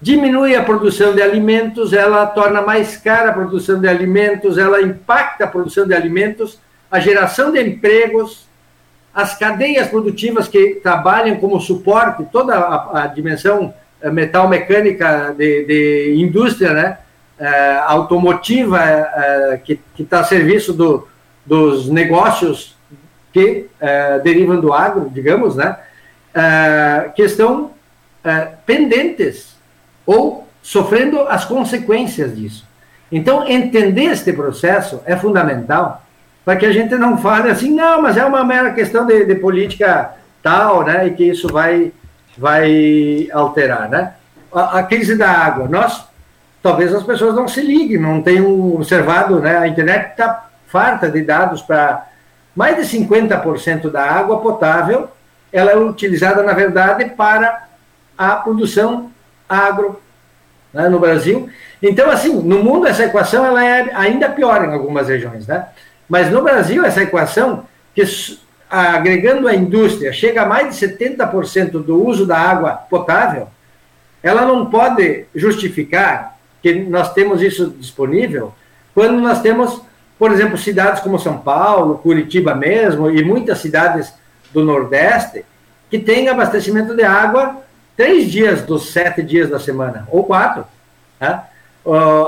diminui a produção de alimentos, ela torna mais cara a produção de alimentos, ela impacta a produção de alimentos, a geração de empregos, as cadeias produtivas que trabalham como suporte, toda a, a dimensão eh, metal mecânica de, de indústria, né? É, automotiva é, que está a serviço do, dos negócios que derivam do agro, digamos, né? que estão pendentes ou sofrendo as consequências disso. Então, entender este processo é fundamental para que a gente não fale assim, não, mas é uma mera questão de, de política tal, né, e que isso vai, vai alterar, né? A, a, crise da água, nós, talvez as pessoas não se liguem, não tenham observado, né, a internet está farta de dados para mais de 50% da água potável, ela é utilizada, na verdade, para a produção agro né, no Brasil. Então, assim, no mundo essa equação ela é ainda pior em algumas regiões, né? Mas no Brasil essa equação, que agregando a indústria chega a mais de 70% do uso da água potável, ela não pode justificar que nós temos isso disponível quando nós temos, por exemplo, cidades como São Paulo, Curitiba mesmo, e muitas cidades do Nordeste, que têm abastecimento de água três dias dos sete dias da semana, ou quatro. Tá?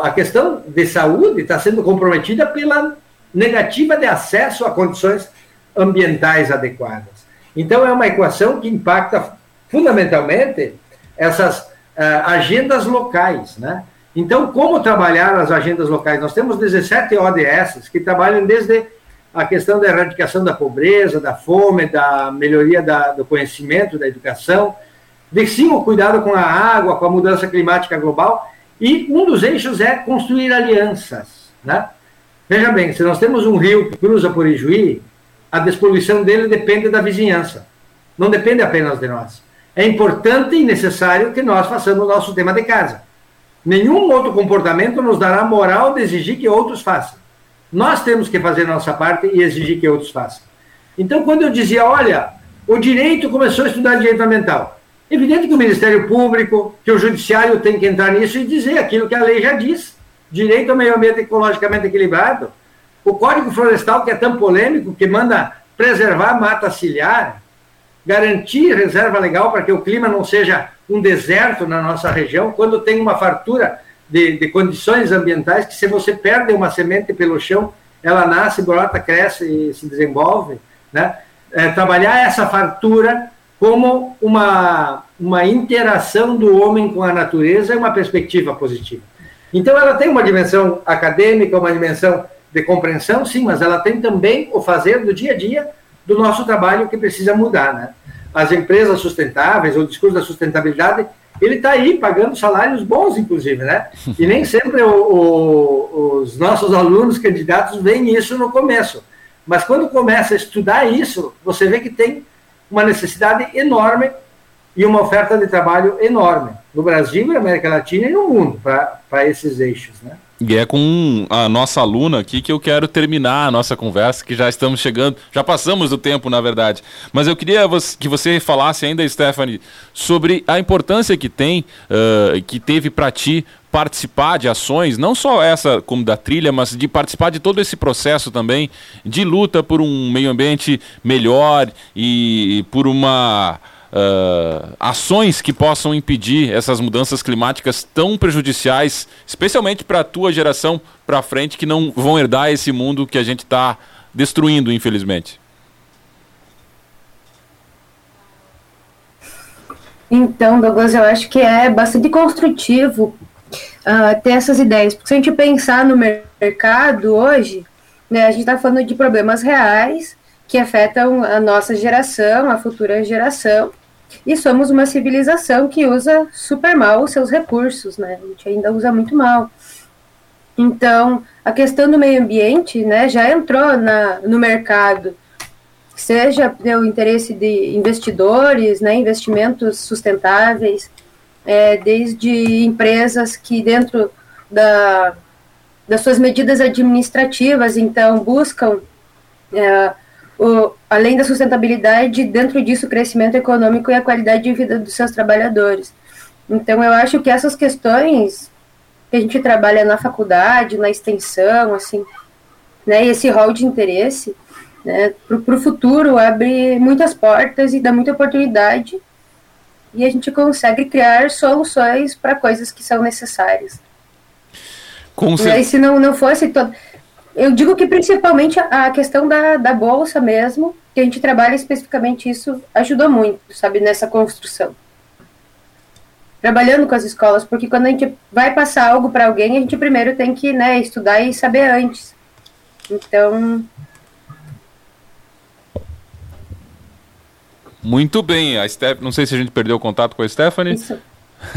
a questão de saúde está sendo comprometida pela negativa de acesso a condições ambientais adequadas. Então, é uma equação que impacta fundamentalmente essas uh, agendas locais. Né? Então, como trabalhar as agendas locais? Nós temos 17 ODS que trabalham desde a questão da erradicação da pobreza, da fome, da melhoria da, do conhecimento, da educação, de sim o cuidado com a água, com a mudança climática global, e um dos eixos é construir alianças. Né? Veja bem, se nós temos um rio que cruza por Ijuí, a despoluição dele depende da vizinhança, não depende apenas de nós. É importante e necessário que nós façamos o nosso tema de casa. Nenhum outro comportamento nos dará moral de exigir que outros façam. Nós temos que fazer nossa parte e exigir que outros façam. Então, quando eu dizia, olha, o direito começou a estudar direito ambiental, Evidente que o Ministério Público, que o Judiciário tem que entrar nisso e dizer aquilo que a lei já diz. Direito ao meio ambiente ecologicamente equilibrado. O Código Florestal, que é tão polêmico, que manda preservar mata ciliar, garantir reserva legal para que o clima não seja um deserto na nossa região, quando tem uma fartura de, de condições ambientais que se você perde uma semente pelo chão, ela nasce, brota, cresce e se desenvolve. Né? É, trabalhar essa fartura como uma, uma interação do homem com a natureza é uma perspectiva positiva. Então, ela tem uma dimensão acadêmica, uma dimensão de compreensão, sim, mas ela tem também o fazer do dia a dia do nosso trabalho que precisa mudar. Né? As empresas sustentáveis, o discurso da sustentabilidade, ele está aí pagando salários bons, inclusive, né? E nem sempre o, o, os nossos alunos candidatos veem isso no começo. Mas quando começa a estudar isso, você vê que tem uma necessidade enorme e uma oferta de trabalho enorme no Brasil, na América Latina e no mundo para esses eixos, né? E é com a nossa aluna aqui que eu quero terminar a nossa conversa, que já estamos chegando, já passamos do tempo, na verdade. Mas eu queria que você falasse ainda, Stephanie, sobre a importância que tem, uh, que teve para ti participar de ações, não só essa como da trilha, mas de participar de todo esse processo também de luta por um meio ambiente melhor e por uma uh, ações que possam impedir essas mudanças climáticas tão prejudiciais, especialmente para a tua geração para frente, que não vão herdar esse mundo que a gente está destruindo, infelizmente. Então, Douglas, eu acho que é bastante construtivo uh, ter essas ideias. Porque se a gente pensar no mercado hoje, né, a gente está falando de problemas reais que afetam a nossa geração, a futura geração, e somos uma civilização que usa super mal os seus recursos, né? A gente ainda usa muito mal. Então, a questão do meio ambiente, né, já entrou na, no mercado, seja pelo interesse de investidores, né, investimentos sustentáveis, é, desde empresas que dentro da, das suas medidas administrativas, então, buscam, é, o, além da sustentabilidade, dentro disso, o crescimento econômico e a qualidade de vida dos seus trabalhadores. Então, eu acho que essas questões que a gente trabalha na faculdade, na extensão, assim, né, esse rol de interesse, né, para o futuro abre muitas portas e dá muita oportunidade e a gente consegue criar soluções para coisas que são necessárias. Com e aí, se não, não fosse todo. Eu digo que principalmente a questão da, da bolsa mesmo, que a gente trabalha especificamente isso, ajudou muito, sabe, nessa construção. Trabalhando com as escolas, porque quando a gente vai passar algo para alguém, a gente primeiro tem que né, estudar e saber antes. Então, Muito bem, a Steph, não sei se a gente perdeu o contato com a Stephanie. Isso.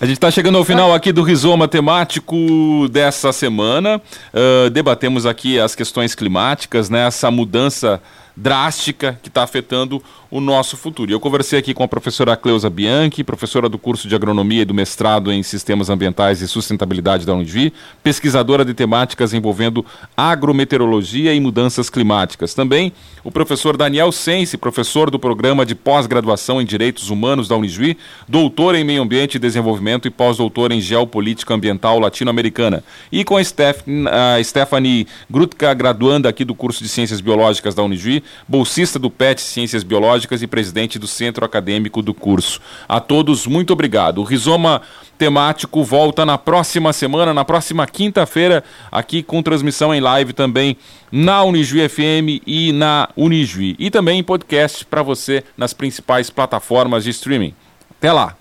a gente está chegando ao final aqui do Rizoma Temático dessa semana. Uh, debatemos aqui as questões climáticas, né, essa mudança drástica que está afetando o nosso futuro. Eu conversei aqui com a professora Cleusa Bianchi, professora do curso de Agronomia e do mestrado em Sistemas Ambientais e Sustentabilidade da Univi, pesquisadora de temáticas envolvendo agrometeorologia e mudanças climáticas. Também o professor Daniel Sense, professor do programa de pós-graduação em Direitos Humanos da Unijuí, doutor em Meio Ambiente e Desenvolvimento e pós-doutor em Geopolítica Ambiental Latino-Americana. E com a, Steph, a Stephanie Grutka, graduanda aqui do curso de Ciências Biológicas da Unijuí, bolsista do PET Ciências Biológicas E presidente do Centro Acadêmico do curso. A todos, muito obrigado. O Rizoma temático volta na próxima semana, na próxima quinta-feira, aqui com transmissão em live também na Unijuí FM e na Unijuí. E também em podcast para você nas principais plataformas de streaming. Até lá!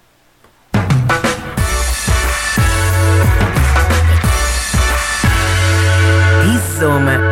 Rizoma